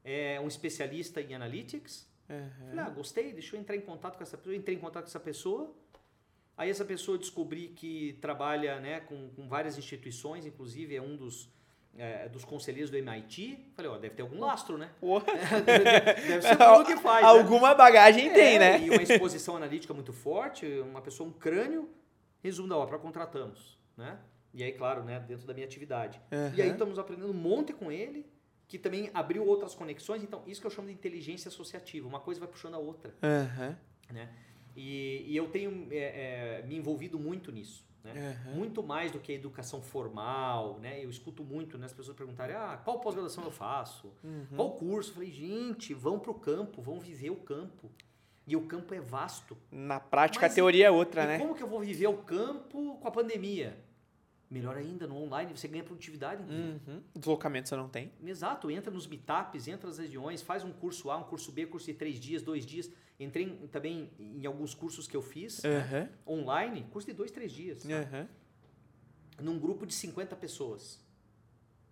é um especialista em analytics. Uhum. Falei, ah, gostei, deixa eu entrar em contato com essa pessoa. Entrei em contato com essa pessoa. Aí essa pessoa descobri que trabalha né, com, com várias instituições, inclusive é um dos, é, dos conselheiros do MIT. Falei, ó, deve ter algum lastro, né? (laughs) Deve, ser tudo que faz. né? Alguma bagagem tem, É, né? E uma exposição analítica muito forte, uma pessoa, um crânio. Resumo da obra, contratamos, né? E aí, claro, né, dentro da minha atividade. E aí estamos aprendendo um monte com ele, que também abriu outras conexões. Então, isso que eu chamo de inteligência associativa. Uma coisa vai puxando a outra, Aham. né? E, e eu tenho é, é, me envolvido muito nisso, né? Aham. Muito mais do que a educação formal, né? Eu escuto muito né, as pessoas perguntarem, ah, qual pós-graduação eu faço? Uhum. Qual curso? Eu falei, gente, vão pro campo, vão viver o campo. E o campo é vasto. Na prática, Mas a teoria é outra, né? como que eu vou viver o campo com a pandemia? Melhor ainda, no online você ganha produtividade. Uhum. Deslocamento você não tem. Exato, entra nos meetups, entra nas regiões, faz um curso A, um curso B, curso de três dias, dois dias. Entrei em- também em alguns cursos que eu fiz né, Aham. online, curso de dois, três dias. Aham. Num grupo de 50 pessoas.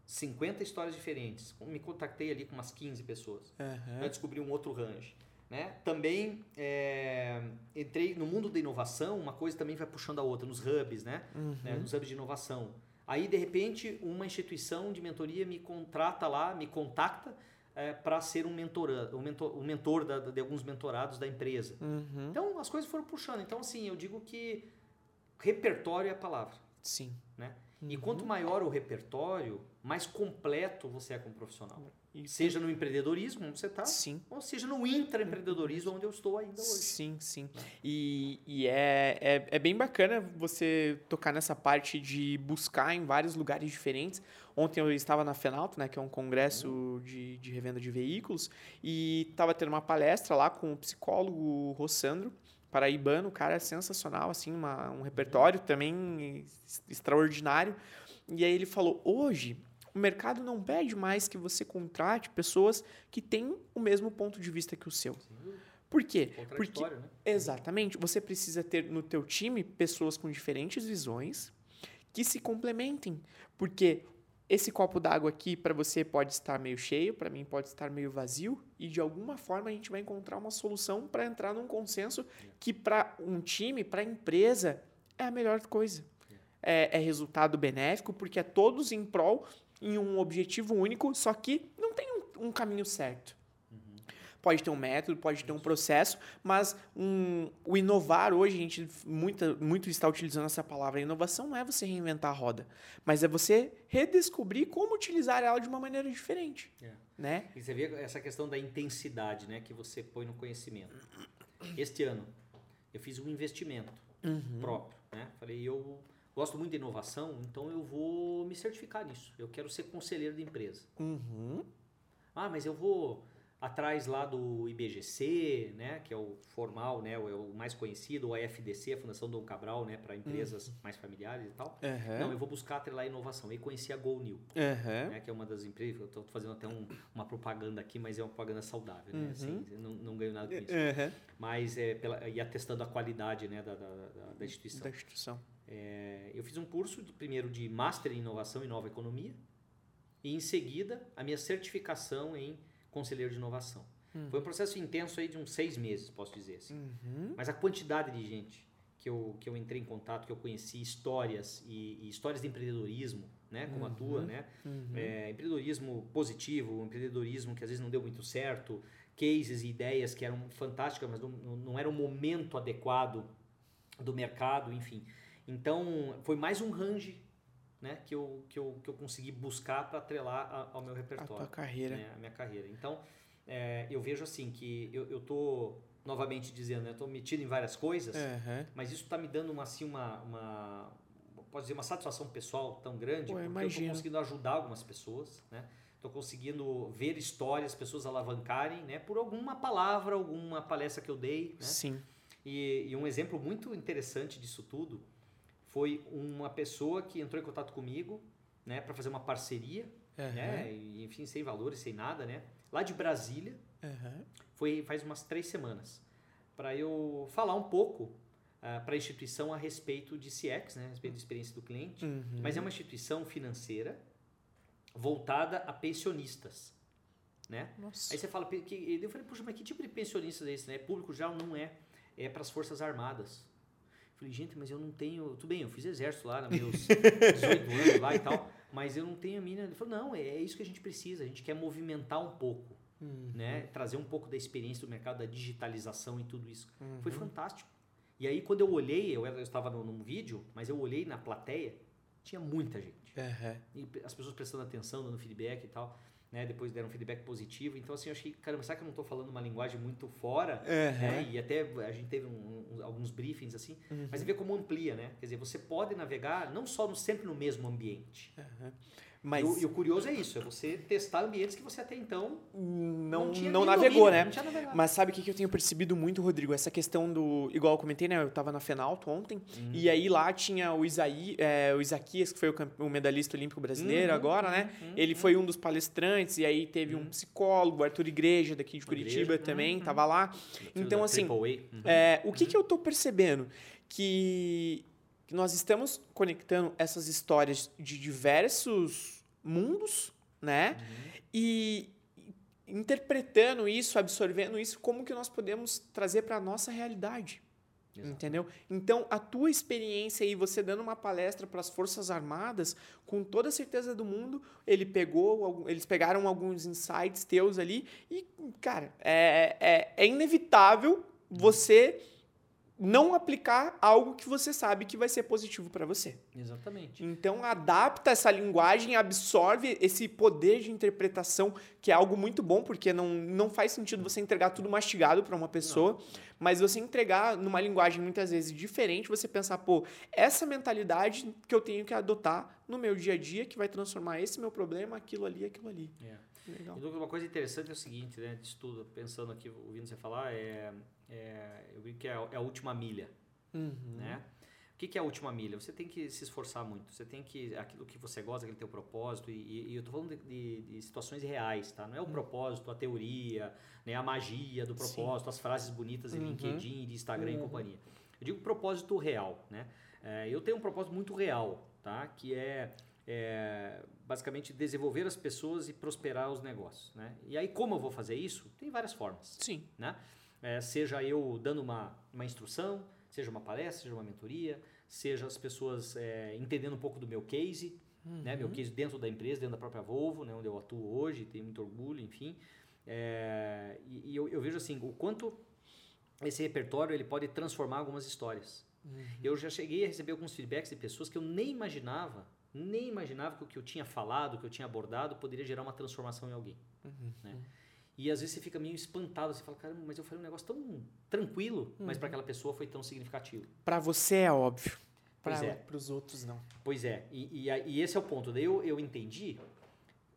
50 histórias diferentes. Me contactei ali com umas 15 pessoas. Eu descobri um outro range. Né? Também é, entrei no mundo da inovação, uma coisa também vai puxando a outra, nos hubs, né? Uhum. né? nos hubs de inovação. Aí, de repente, uma instituição de mentoria me contrata lá, me contacta para ser um, mentora, um mentor, um mentor da- de alguns mentorados da empresa. Uhum. Então, as coisas foram puxando. Então, assim, eu digo que repertório é a palavra. Sim. Né? E Uhum. quanto maior o repertório, mais completo você é como profissional. E- Seja no empreendedorismo, onde você está, Sim. ou seja no intraempreendedorismo, onde eu estou ainda hoje. Sim, sim. E, e é, é, é bem bacana você tocar nessa parte de buscar em vários lugares diferentes. Ontem eu estava na Fenalto, né, que é um congresso de, de revenda de veículos, e estava tendo uma palestra lá com o psicólogo Rossandro, paraibano, o cara é sensacional, assim, uma, um repertório também ex- extraordinário. E aí ele falou, hoje o mercado não pede mais que você contrate pessoas que têm o mesmo ponto de vista que o seu. Por quê? Porque né? Exatamente. Você precisa ter no teu time pessoas com diferentes visões que se complementem, porque esse copo d'água aqui para você pode estar meio cheio, para mim pode estar meio vazio e de alguma forma a gente vai encontrar uma solução para entrar num consenso que para um time, para a empresa é a melhor coisa. É, é resultado benéfico porque é todos em prol em um objetivo único, só que não tem um- um caminho certo. Pode ter um método, pode ter um processo, mas um, o inovar hoje, a gente muita, muito está utilizando essa palavra. Inovação não é você reinventar a roda, mas é você redescobrir como utilizar ela de uma maneira diferente. É. Né? E você vê essa questão da intensidade né, que você põe no conhecimento. Este ano, eu fiz um investimento Uhum. próprio. Né? Falei, eu gosto muito de inovação, então eu vou me certificar nisso. Eu quero ser conselheiro de empresa. Uhum. Ah, mas eu vou atrás lá do IBGC, né, que é o formal, né, o, é o mais conhecido, ou a FDC, a Fundação Dom Cabral, né, para empresas mais familiares e tal. Uhum. Não, eu vou buscar atrelar inovação. E conheci a GoNew, Uhum. né, que é uma das empresas, eu estou fazendo até um- uma propaganda aqui, mas é uma propaganda saudável, né, Uhum. assim, eu não, não ganho nada com isso. Uhum. Mas é pela, e atestando a qualidade, né, da, da, da- da instituição. Da instituição. É, eu fiz um curso, de, primeiro de Master em Inovação e Nova Economia, e em seguida a minha certificação em Conselheiro de Inovação. Foi um processo intenso aí de uns seis meses, posso dizer assim. Uhum. Mas a quantidade de gente que eu, que eu entrei em contato, que eu conheci histórias e, e histórias de empreendedorismo, né, como a tua, né, Uhum. é, empreendedorismo positivo, empreendedorismo que às vezes não deu muito certo, cases e ideias que eram fantásticas, mas não, não não era o momento adequado do mercado, enfim. Então, foi mais um range né, que, eu, que, eu, que eu consegui buscar para atrelar a- ao meu A repertório tua carreira. né, a minha carreira. Então, é, eu vejo assim que eu, eu tô, novamente dizendo, né, eu tô metido em várias coisas, Uhum. mas isso está me dando uma, assim, uma, uma, pode dizer, uma satisfação pessoal tão grande, Pô, eu porque eu imagino. estou conseguindo ajudar algumas pessoas, né? Estou conseguindo ver histórias, pessoas alavancarem, né? Por alguma palavra, alguma palestra que eu dei, né? Sim. E, e um exemplo muito interessante disso tudo foi uma pessoa que entrou em contato comigo, né? Para fazer uma parceria, Uhum. né? E, enfim, sem valores, sem nada, né? Lá de Brasília, Uhum. foi faz umas três semanas, para eu falar um pouco para a instituição a respeito de CX, né, a respeito da experiência do cliente. Uhum. Mas é uma instituição financeira voltada a pensionistas. Né? Nossa. Aí você fala, que, eu falei, puxa, mas que tipo de pensionistas é esse? Né? Público geral não é, é para as Forças Armadas. Eu falei, gente, mas eu não tenho. Tudo bem, eu fiz exército lá, nos meus 18 anos lá e tal, mas eu não tenho a mina. Ele falou, não, é, é isso que a gente precisa, a gente quer movimentar um pouco Uhum. né? Trazer um pouco da experiência do mercado, da digitalização e tudo isso. Uhum. Foi fantástico. E aí, quando eu olhei, eu, estava num, vídeo, mas eu olhei na plateia, tinha muita gente. Uhum. E as pessoas prestando atenção, dando feedback e tal. Né? Depois deram feedback positivo. Então, assim, eu achei, caramba, será que eu não estou falando uma linguagem muito fora? Né? Uhum. E até a gente teve um- um- alguns briefings assim. Uhum. Mas você vê como amplia, né? Quer dizer, você pode navegar não só no, sempre no mesmo ambiente. Uhum. E, Mas o, e o curioso é isso, é você testar ambientes que você até então não, não, tinha nem navegou, domínio, né? Não tinha. Mas sabe o que eu tenho percebido muito, Rodrigo? Essa questão do. Igual eu comentei, né? Eu tava na Fenalto ontem. Uhum. E aí lá tinha o, Isaí, é, o Isaquias, que foi o, o medalhista olímpico brasileiro Uhum, agora, né? uhum, Ele foi um dos palestrantes. E aí teve um psicólogo, Arthur Igreja, daqui de Curitiba Igreja, também, tava lá. Então, assim. É, o que, que eu tô percebendo? Que, que nós estamos conectando essas histórias de diversos mundos, né? Uhum. E interpretando isso, absorvendo isso, como que nós podemos trazer para nossa realidade. Exato. Entendeu? Então, a tua experiência aí, você dando uma palestra para as Forças Armadas, com toda a certeza do mundo, ele pegou, eles pegaram alguns insights teus ali e, cara, é, é, é inevitável você não aplicar algo que você sabe que vai ser positivo para você. Exatamente. Então, adapta essa linguagem, absorve esse poder de interpretação, que é algo muito bom, porque não, não faz sentido você entregar tudo mastigado para uma pessoa, mas você entregar numa linguagem muitas vezes diferente, você pensar, pô, essa mentalidade que eu tenho que adotar no meu dia a dia, que vai transformar esse meu problema, aquilo ali, aquilo ali. É. Legal. E uma coisa interessante é o seguinte, né? Disso tudo, pensando aqui, ouvindo você falar, é, é, eu vi que é, a- é a última milha, Uhum. né? O que, que é a última milha? Você tem que se esforçar muito. Você tem que. aquilo que você gosta, aquele teu propósito. E, e- e eu tô falando de, de- de situações reais, tá? Não é o propósito, a teoria, né? a magia do Hum. Sim. propósito, as frases bonitas de Uhum. LinkedIn, de Instagram e Uhum. companhia. Eu digo propósito real, né? É, eu tenho um propósito muito real, tá? Que é, é, basicamente desenvolver as pessoas e prosperar os negócios, né? E aí como eu vou fazer isso? Tem várias formas Sim. né? É, seja eu dando uma, uma instrução, seja uma palestra, seja uma mentoria, seja as pessoas é, entendendo um pouco do meu case, né? meu case dentro da empresa, dentro da própria Volvo, né? onde eu atuo hoje, tenho muito orgulho, enfim. É, e e eu, eu vejo assim, o quanto esse repertório ele pode transformar algumas histórias. Eu já cheguei a receber alguns feedbacks de pessoas que eu nem imaginava, nem imaginava que o que eu tinha falado, que eu tinha abordado, poderia gerar uma transformação em alguém. Né? E às vezes você fica meio espantado, você fala, caramba, mas eu falei um negócio tão tranquilo, mas para aquela pessoa foi tão significativo. Para você é óbvio. Pois é. Para os outros, não. Pois é, e, e, e esse é o ponto. Daí eu, eu entendi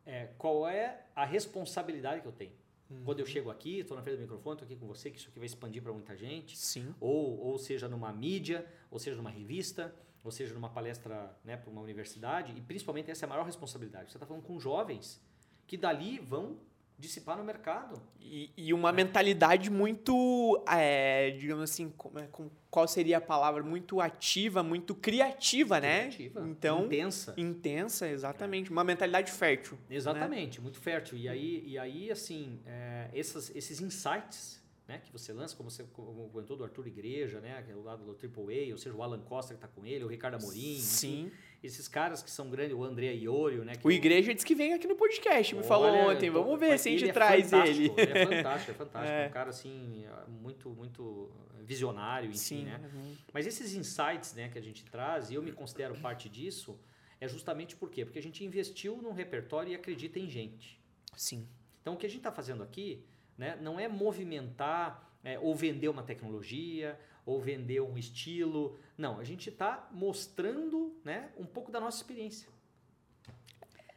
é, qual é a responsabilidade que eu tenho. Uhum. Quando eu chego aqui, estou na frente do microfone, estou aqui com você, que isso aqui vai expandir para muita gente. Sim. Ou, ou seja numa mídia, ou seja numa revista, ou seja numa palestra né, para uma universidade. E principalmente essa é a maior responsabilidade. Você está falando com jovens que dali vão dissipar no mercado. E, e uma é. mentalidade muito, é, digamos assim, como, é, com, qual seria a palavra? Muito ativa, muito criativa, né? Criativa. Então, intensa. Intensa, exatamente. Uma mentalidade fértil. Né? Exatamente, né? muito fértil. E aí, e aí assim, é, essas, esses insights né, que você lança, como você comentou do Arthur Igreja, né, que é o lado do AAA, ou seja, o Alan Costa que está com ele, o Ricardo Amorim. Sim. Enfim, esses caras que são grandes, o André Iorio, né? o Igreja disse que vem aqui no podcast, me Olha, falou ontem. Vamos ver se a gente ele é traz ele. Ele é fantástico, é fantástico. (laughs) É. Um cara, assim, muito, muito visionário, enfim, Sim, né? Uhum. Mas esses insights né, que a gente traz, e eu me considero parte disso, é justamente por quê? Porque a gente investiu num repertório e acredita em gente. Sim. Então, o que a gente está fazendo aqui né, não é movimentar é, ou vender uma tecnologia ou vender um estilo. Não, a gente está mostrando né, um pouco da nossa experiência.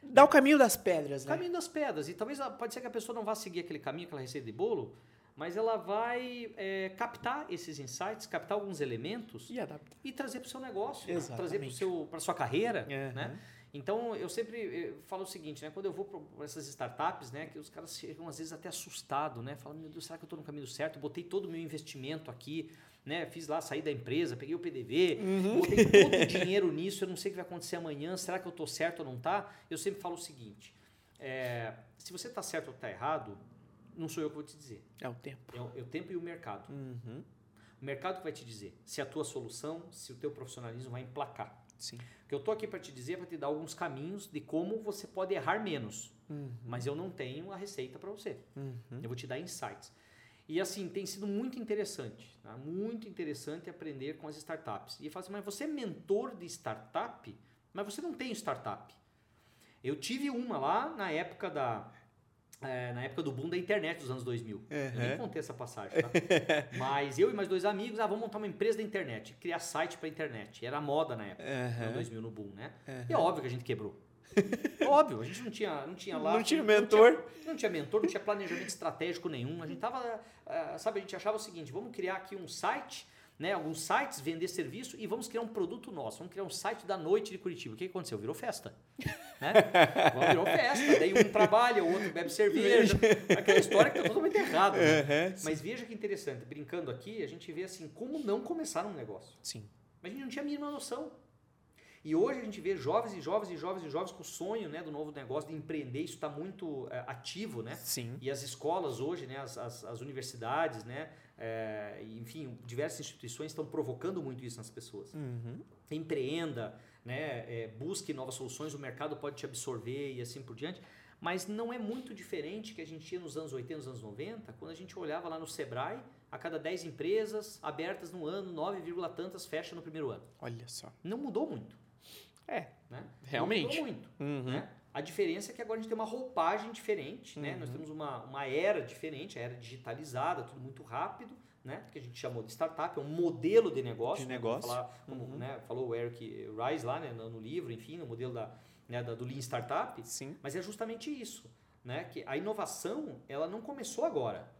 Dá o caminho das pedras, né? Caminho das pedras. E talvez pode ser que a pessoa não vá seguir aquele caminho, aquela receita de bolo, mas ela vai é, captar esses insights, captar alguns elementos e, adaptar. e trazer para o seu negócio, trazer para a sua carreira, uhum. né? Então, eu sempre eh, falo o seguinte, né? Quando eu vou para essas startups, né? Que os caras chegam às vezes até assustados, né? Falam, meu Deus, será que eu estou no caminho certo? Botei todo o meu investimento aqui, né? Fiz lá, saí da empresa, peguei o PDV, uhum. botei todo o (laughs) dinheiro nisso, eu não sei o que vai acontecer amanhã, será que eu estou certo ou não tá? Eu sempre falo o seguinte, é, se você está certo ou está errado, não sou eu que vou te dizer. É o tempo. É o, é o tempo e o mercado. Uhum. O mercado que vai te dizer se a tua solução, se o teu profissionalismo vai emplacar. Sim. O que eu tô aqui para te dizer, para te dar alguns caminhos de como você pode errar menos. Uhum. Mas eu não tenho a receita para você. Uhum. Eu vou te dar insights. E assim, tem sido muito interessante, tá? muito interessante aprender com as startups. E eu falo assim, mas você é mentor de startup? Mas você não tem startup. Eu tive uma lá na época da, é, na época do boom da internet dos anos 2000. Uhum. Eu nem contei essa passagem, tá? (laughs) Mas eu e mais dois amigos, ah, vamos montar uma empresa da internet, criar site para internet. Era moda na época, uhum. 2000 no boom, né? Uhum. E é óbvio que a gente quebrou. (laughs) óbvio, a gente não tinha, não tinha lá. Não tinha mentor. Não tinha, não tinha mentor, não tinha planejamento estratégico nenhum. A gente tava, uh, sabe, a gente achava o seguinte, vamos criar aqui um site né, alguns sites, vender serviço e vamos criar um produto nosso. Vamos criar um site da noite de Curitiba. O que aconteceu? Virou festa. Né? (laughs) Virou festa. Daí um trabalha, o outro bebe cerveja. Aquela história que está totalmente errada. Né? Uhum, Mas veja que interessante. Brincando aqui, a gente vê assim, como não começar um negócio. Sim. Mas a gente não tinha a mínima noção. E hoje a gente vê jovens e jovens e jovens e jovens com o sonho né, do novo negócio, de empreender, isso está muito é, ativo, né? Sim. E as escolas hoje, né, as, as, as universidades, né, é, enfim, diversas instituições estão provocando muito isso nas pessoas. Uhum. Empreenda, né, é, busque novas soluções, o mercado pode te absorver e assim por diante. Mas não é muito diferente que a gente tinha nos anos 80, nos anos 90, quando a gente olhava lá no Sebrae, a cada 10 empresas abertas no ano, 9, tantas fecham no primeiro ano. Olha só. Não mudou muito. É, né? realmente. Mudou muito. Uhum. Né? A diferença é que agora a gente tem uma roupagem diferente, né? Nós uhum. temos uma, uma era diferente, a era digitalizada, tudo muito rápido, né? Que a gente chamou de startup, é um modelo de negócio. De negócio. Falar, como uhum. né? falou o Eric Rice lá né? no, no livro, enfim, no modelo da, né? da, do Lean Startup. Sim. Mas é justamente isso, né? Que a inovação, ela não começou agora.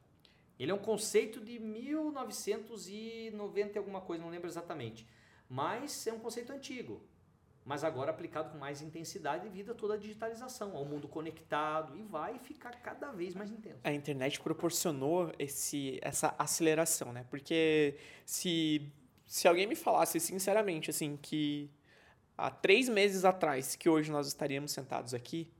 Ele é um conceito de 1990 e alguma coisa, não lembro exatamente. Mas é um conceito antigo mas agora aplicado com mais intensidade devido a toda a digitalização, ao mundo conectado e vai ficar cada vez mais intenso. A internet proporcionou esse, essa aceleração, né? Porque se, se alguém me falasse sinceramente assim que há três meses atrás que hoje nós estaríamos sentados aqui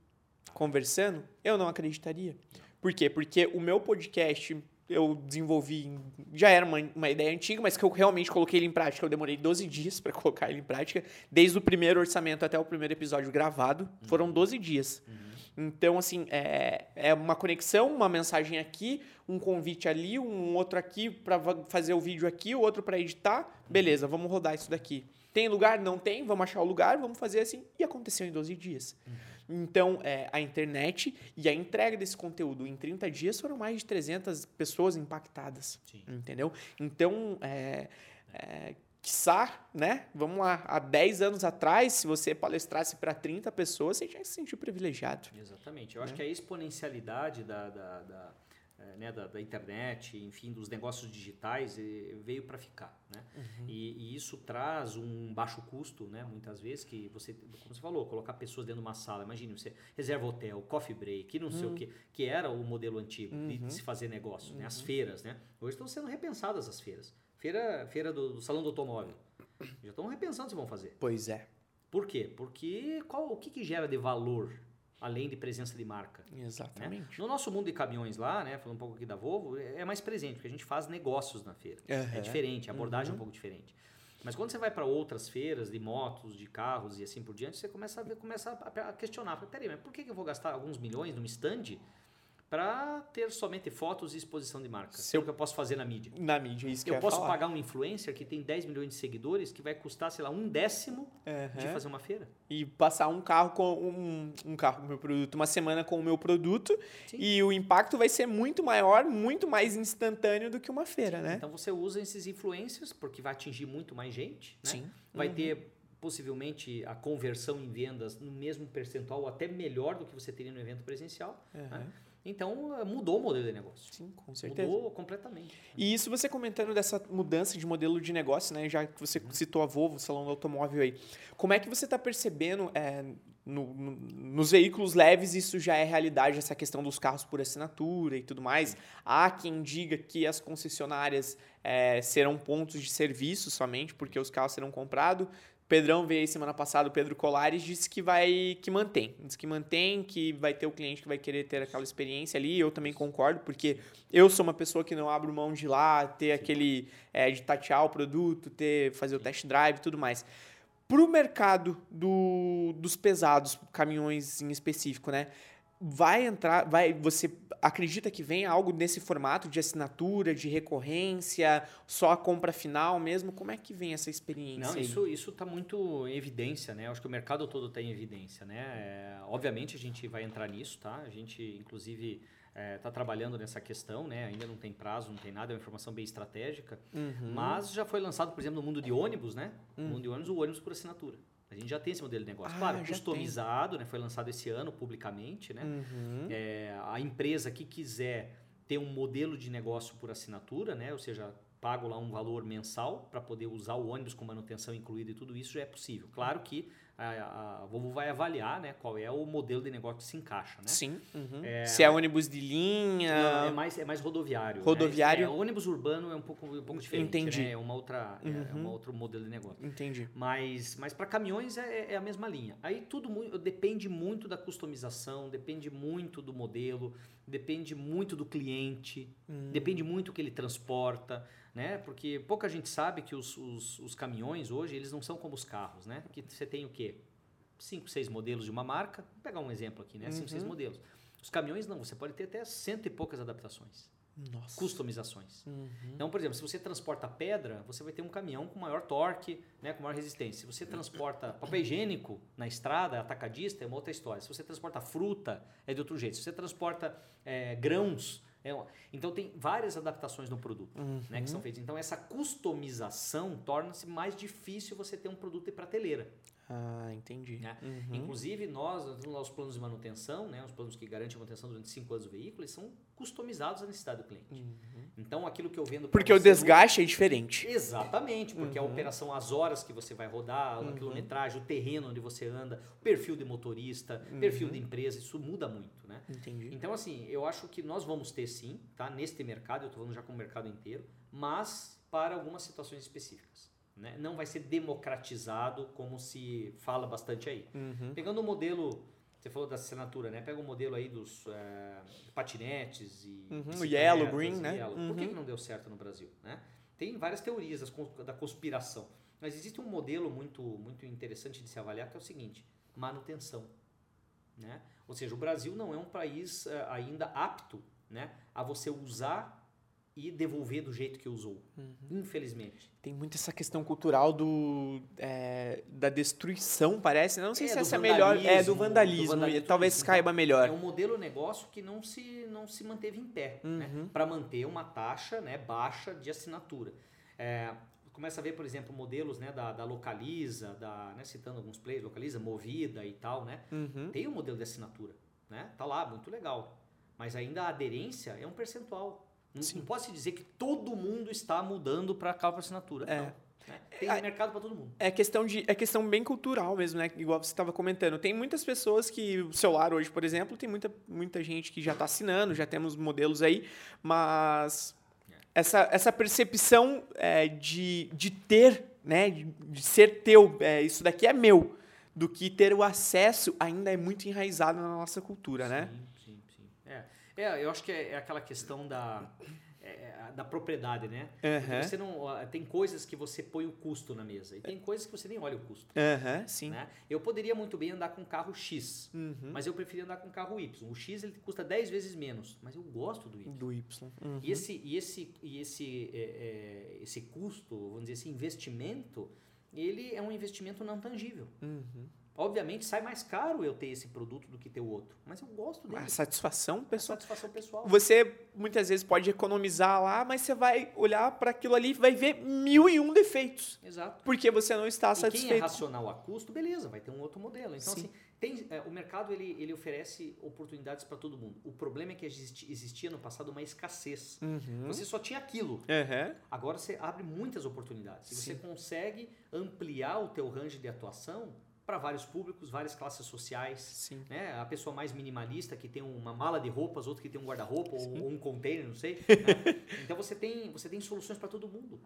conversando, eu não acreditaria. Por quê? Porque o meu podcast eu desenvolvi, já era uma, uma ideia antiga, mas que eu realmente coloquei ele em prática. Eu demorei 12 dias para (laughs) colocar ele em prática, desde o primeiro orçamento até o primeiro episódio gravado. Uhum. Foram 12 dias. Uhum. Então, assim, é, é uma conexão, uma mensagem aqui, um convite ali, um outro aqui para fazer o vídeo aqui, o outro para editar. Beleza, vamos rodar isso daqui. Tem lugar? Não tem? Vamos achar o lugar, vamos fazer assim. E aconteceu em 12 dias. Uhum. Então, é, a internet e a entrega desse conteúdo em 30 dias foram mais de 300 pessoas impactadas. Sim. Entendeu? Então, é, é, quiçá, né? Vamos lá, há 10 anos atrás, se você palestrasse para 30 pessoas, você tinha que se sentir privilegiado. Exatamente. Eu né? acho que a exponencialidade da, da, da né, da, da, internet, enfim, dos negócios digitais, veio para ficar. Né? Uhum. E, e, isso traz um baixo custo, né, muitas vezes, que você, como você falou, colocar pessoas dentro de uma sala. Imagine, você reserva hotel, coffee break, não sei uhum. o que, que era o modelo antigo uhum. de, de, se fazer negócio, né? as uhum. feiras. Né? Hoje estão sendo repensadas as feiras. Feira, feira do, do Salão do Automóvel. Já estão repensando se vão fazer. Pois é. Por quê? Porque qual, o que, que gera de valor além de presença de marca. Né? Exatamente. Né? No nosso mundo de caminhões lá, né, falando um pouco aqui da Volvo, é mais presente, porque a gente faz negócios na feira. Uhum. É diferente, a abordagem uhum. é um uhum. pouco diferente. Mas quando você vai para outras feiras de motos, de carros e assim por diante, você começa a, ver, começa a questionar. Peraí, mas por que eu vou gastar alguns milhões num stand para ter somente fotos e exposição de marca. Se eu, que eu posso fazer na mídia. Na mídia, isso que eu, eu posso falar. pagar um influencer que tem 10 milhões de seguidores que vai custar, sei lá, um décimo uhum. de fazer uma feira. E passar um carro com um, um carro com o meu produto, uma semana com o meu produto, Sim. e o impacto vai ser muito maior, muito mais instantâneo do que uma feira, né? Então você usa esses influencers porque vai atingir muito mais gente, né? Sim. Vai uhum. ter possivelmente a conversão em vendas no mesmo percentual ou até melhor do que você teria no evento presencial. Uhum. Né? Então eh, mudou o modelo de negócio. Sim, com certeza. Mudou completamente. E isso você comentando dessa mudança de modelo de negócio, né? Já que você uhum. citou a Volvo, o salão do automóvel aí. Como é que você está percebendo é, no, no, nos veículos leves isso já é realidade, essa questão dos carros por assinatura e tudo mais? Há quem diga que as concessionárias é, serão pontos de serviço somente, porque os carros serão comprados. Pedrão veio aí semana passada, o Pedro Colares disse que vai que mantém, diz que mantém, que vai ter o cliente que vai querer ter aquela experiência ali. Eu também concordo, porque eu sou uma pessoa que não abro mão de ir lá, ter Sim. aquele é, de tatear o produto, ter fazer o test drive, e tudo mais. Para o mercado do, dos pesados, caminhões em específico, né? Vai entrar, vai, você acredita que vem algo nesse formato de assinatura, de recorrência, só a compra final mesmo? Como é que vem essa experiência? Não, isso isso está muito em evidência, né? Acho que o mercado todo está em evidência, né? É, obviamente a gente vai entrar nisso, tá? A gente inclusive está é, tá trabalhando nessa questão, né? Ainda não tem prazo, não tem nada, é uma informação bem estratégica, uhum. mas já foi lançado, por exemplo, no mundo de ônibus, né? No mundo de ônibus, o ônibus por assinatura. A gente já tem esse modelo de negócio. Ah, claro, customizado, né? Foi lançado esse ano publicamente, né? Uhum. É, a empresa que quiser ter um modelo de negócio por assinatura, né? Ou seja, pago lá um valor mensal para poder usar o ônibus com manutenção incluída e tudo isso já é possível. Claro que a, a Volvo vai avaliar né, qual é o modelo de negócio que se encaixa. Né? Sim. Uhum. É, se é ônibus de linha. Não, é, mais, é mais rodoviário. Né? Rodoviário. Né? É, ônibus urbano é um pouco, um pouco diferente. Entendi. Né? É, uma outra, uhum. é, é um uhum. outro modelo de negócio. Entendi. Mas, mas para caminhões é, é, a mesma linha. Aí tudo muito, depende muito da customização, depende muito do modelo, depende muito do cliente, uhum. depende muito do que ele transporta né? Porque pouca gente sabe que os, os, os, caminhões hoje, eles não são como os carros, né? Que você tem o quê? Cinco, seis modelos de uma marca. Vou pegar um exemplo aqui, né? Cinco, uhum. seis modelos. Os caminhões não, você pode ter até cento e poucas adaptações. Nossa. Customizações. Uhum. Então, por exemplo, se você transporta pedra, você vai ter um caminhão com maior torque, né, com maior resistência. Se você transporta papel higiênico na estrada, atacadista, é uma outra história. Se você transporta fruta, é de outro jeito. Se você transporta é, grãos, é, então tem várias adaptações no produto uhum. né, que são feitas. Então essa customização torna-se mais difícil você ter um produto de prateleira. Ah, entendi. Né? Uhum. Inclusive, nós, nos nossos planos de manutenção, né, os planos que garantem a manutenção durante 5 anos do veículo, eles são customizados à necessidade do cliente. Uhum. Então, aquilo que eu vendo... Porque o desgaste é diferente. Exatamente, porque uhum. a operação, as horas que você vai rodar, a uhum. quilometragem, o terreno onde você anda, o perfil de motorista, perfil de uhum. empresa, isso muda muito, né? Entendi. Então, assim, eu acho que nós vamos ter sim, tá? Neste mercado, eu estou falando já com o mercado inteiro, mas para algumas situações específicas. Né? Não vai ser democratizado como se fala bastante aí. Uhum. Pegando o modelo, você falou da assinatura, né? Pega o modelo aí dos é, patinetes e. Uhum, o Yellow, Green, né? Yellow. Uhum. Por que, que não deu certo no Brasil? Né? Tem várias teorias da conspiração. Mas existe um modelo muito, muito interessante de se avaliar que é o seguinte: manutenção. Né? Ou seja, o Brasil não é um país uh, ainda apto né, a você usar e devolver do jeito que usou. Uhum. Infelizmente. Tem muito essa questão cultural do, é, da destruição, parece. Não sei é, se essa é melhor. É, do vandalismo. Do vandalismo talvez caiba melhor. É um modelo negócio que não se, não se manteve em pé. Né? Uhum. Né? Para manter uma taxa né, baixa de assinatura. É, começa a ver, por exemplo, modelos né, da, da Localiza, da, né, citando alguns players, Localiza, Movida e tal. Né? Uhum. Tem um modelo de assinatura. Né? Tá lá, muito legal. mas ainda a aderência é um percentual. Não, não posso dizer que todo mundo está mudando para capa por assinatura. É. Não. né? Tem É, mercado para todo mundo. É questão, de, é questão bem cultural mesmo, né? Igual você estava comentando. Tem muitas pessoas que. O celular hoje, por exemplo, tem muita, muita gente que já está assinando, já temos modelos aí, mas essa, essa percepção é, de, de ter, né? De, de ser teu, é, isso daqui é meu, do que ter o acesso ainda é muito enraizado na nossa cultura, né? Sim, sim. É, é eu acho que é, é aquela questão da, é, da propriedade, né? Aham. Você não, tem coisas que você põe o custo na mesa e tem coisas que você nem olha o custo. Aham, sim. Né? Eu poderia muito bem andar com carro X, Uhum. mas eu preferia andar com carro Y. O X ele custa 10 vezes menos, mas eu gosto do Y. Do Y. Uhum. E esse, e esse, e esse, é, é, esse custo, vamos dizer, esse investimento, ele é um investimento não tangível. Uhum. Obviamente sai mais caro eu ter esse produto do que ter o outro, mas eu gosto dele. A satisfação pessoal. satisfação pessoal. Você muitas vezes pode economizar lá, mas você vai olhar para aquilo ali e vai ver mil e um defeitos. Exato. Porque você não está E quem é satisfeito. racional a custo, beleza, vai ter um outro modelo. Então, Sim. assim, tem, é, o mercado ele, ele oferece oportunidades para todo mundo. O problema é que existi- existia no passado uma escassez. Uhum. Você só tinha aquilo. Aham. Agora você abre muitas oportunidades. E você Sim. consegue ampliar o teu range de atuação para vários públicos, várias classes sociais. Sim. Né? A pessoa mais minimalista que tem uma mala de roupas, outro que tem um guarda-roupa ou, Sim. ou um container, não sei. (laughs) né? Então você tem, você tem soluções para todo mundo.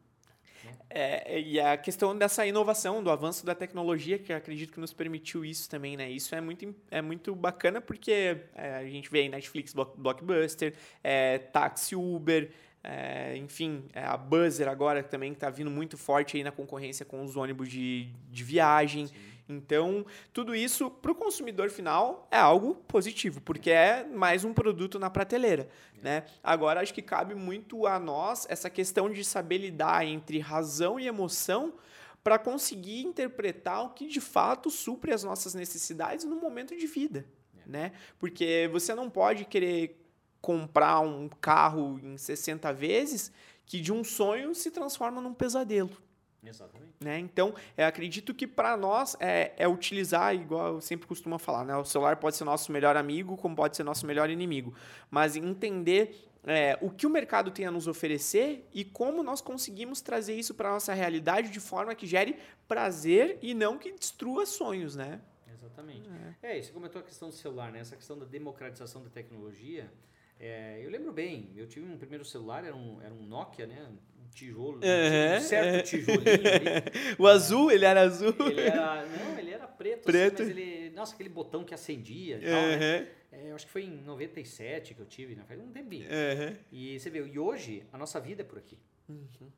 É, e a questão dessa inovação, do avanço da tecnologia, que acredito que nos permitiu isso também, né? Isso é muito, é muito bacana porque é, a gente vê aí Netflix, Block- Blockbuster, é, táxi Uber, é, enfim, é, a Buzzer agora também que está vindo muito forte aí na concorrência com os ônibus de, de viagem. Então, tudo isso para o consumidor final é algo positivo, porque é mais um produto na prateleira. Né? Agora, acho que cabe muito a nós essa questão de saber lidar entre razão e emoção para conseguir interpretar o que de fato supre as nossas necessidades no momento de vida. Né? Porque você não pode querer comprar um carro em 60 vezes que de um sonho se transforma num pesadelo. Exatamente. Né? Então, eu acredito que para nós é, é utilizar, igual eu sempre costumo falar, né? o celular pode ser nosso melhor amigo, como pode ser nosso melhor inimigo, mas entender é, o que o mercado tem a nos oferecer e como nós conseguimos trazer isso para a nossa realidade de forma que gere prazer e não que destrua sonhos, né? Exatamente. É, e você comentou a questão do celular, né? Essa questão da democratização da tecnologia. é, eu lembro bem, eu tive um primeiro celular, era um, era um Nokia, né? Tijolo, Uhum, um certo uhum. tijolinho ali. (laughs) O azul, ele era azul. Ele era, não, ele era preto, Preto. Assim, mas ele, nossa, aquele botão que acendia e tal, né? Uhum, É, eu acho que foi em 97 que eu tive, né? Faz um tempinho. uhum. E você vê, e hoje a nossa vida é por aqui. Uhum.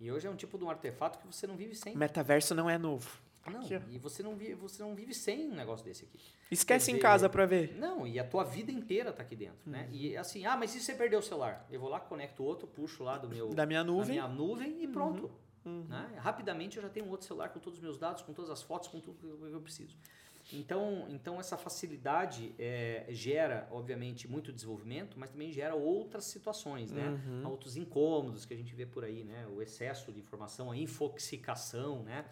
E hoje é um tipo de um artefato que você não vive sem. Metaverso não é novo. Não, Aqui, e você não, vive, você não vive sem um negócio desse aqui. Esquece Quer em dizer, casa para ver. Não, e a tua vida inteira tá aqui dentro, né? E assim, ah, mas e se você perdeu o celular? Eu vou lá, conecto outro, puxo lá do meu Da minha da nuvem. minha nuvem e pronto. Uhum. Né? Rapidamente eu já tenho um outro celular com todos os meus dados, com todas as fotos, com tudo que eu preciso. Então, então essa facilidade é, gera, obviamente, muito desenvolvimento, mas também gera outras situações, né? Uhum. Outros incômodos que a gente vê por aí, né? O excesso de informação, a infoxicação, né?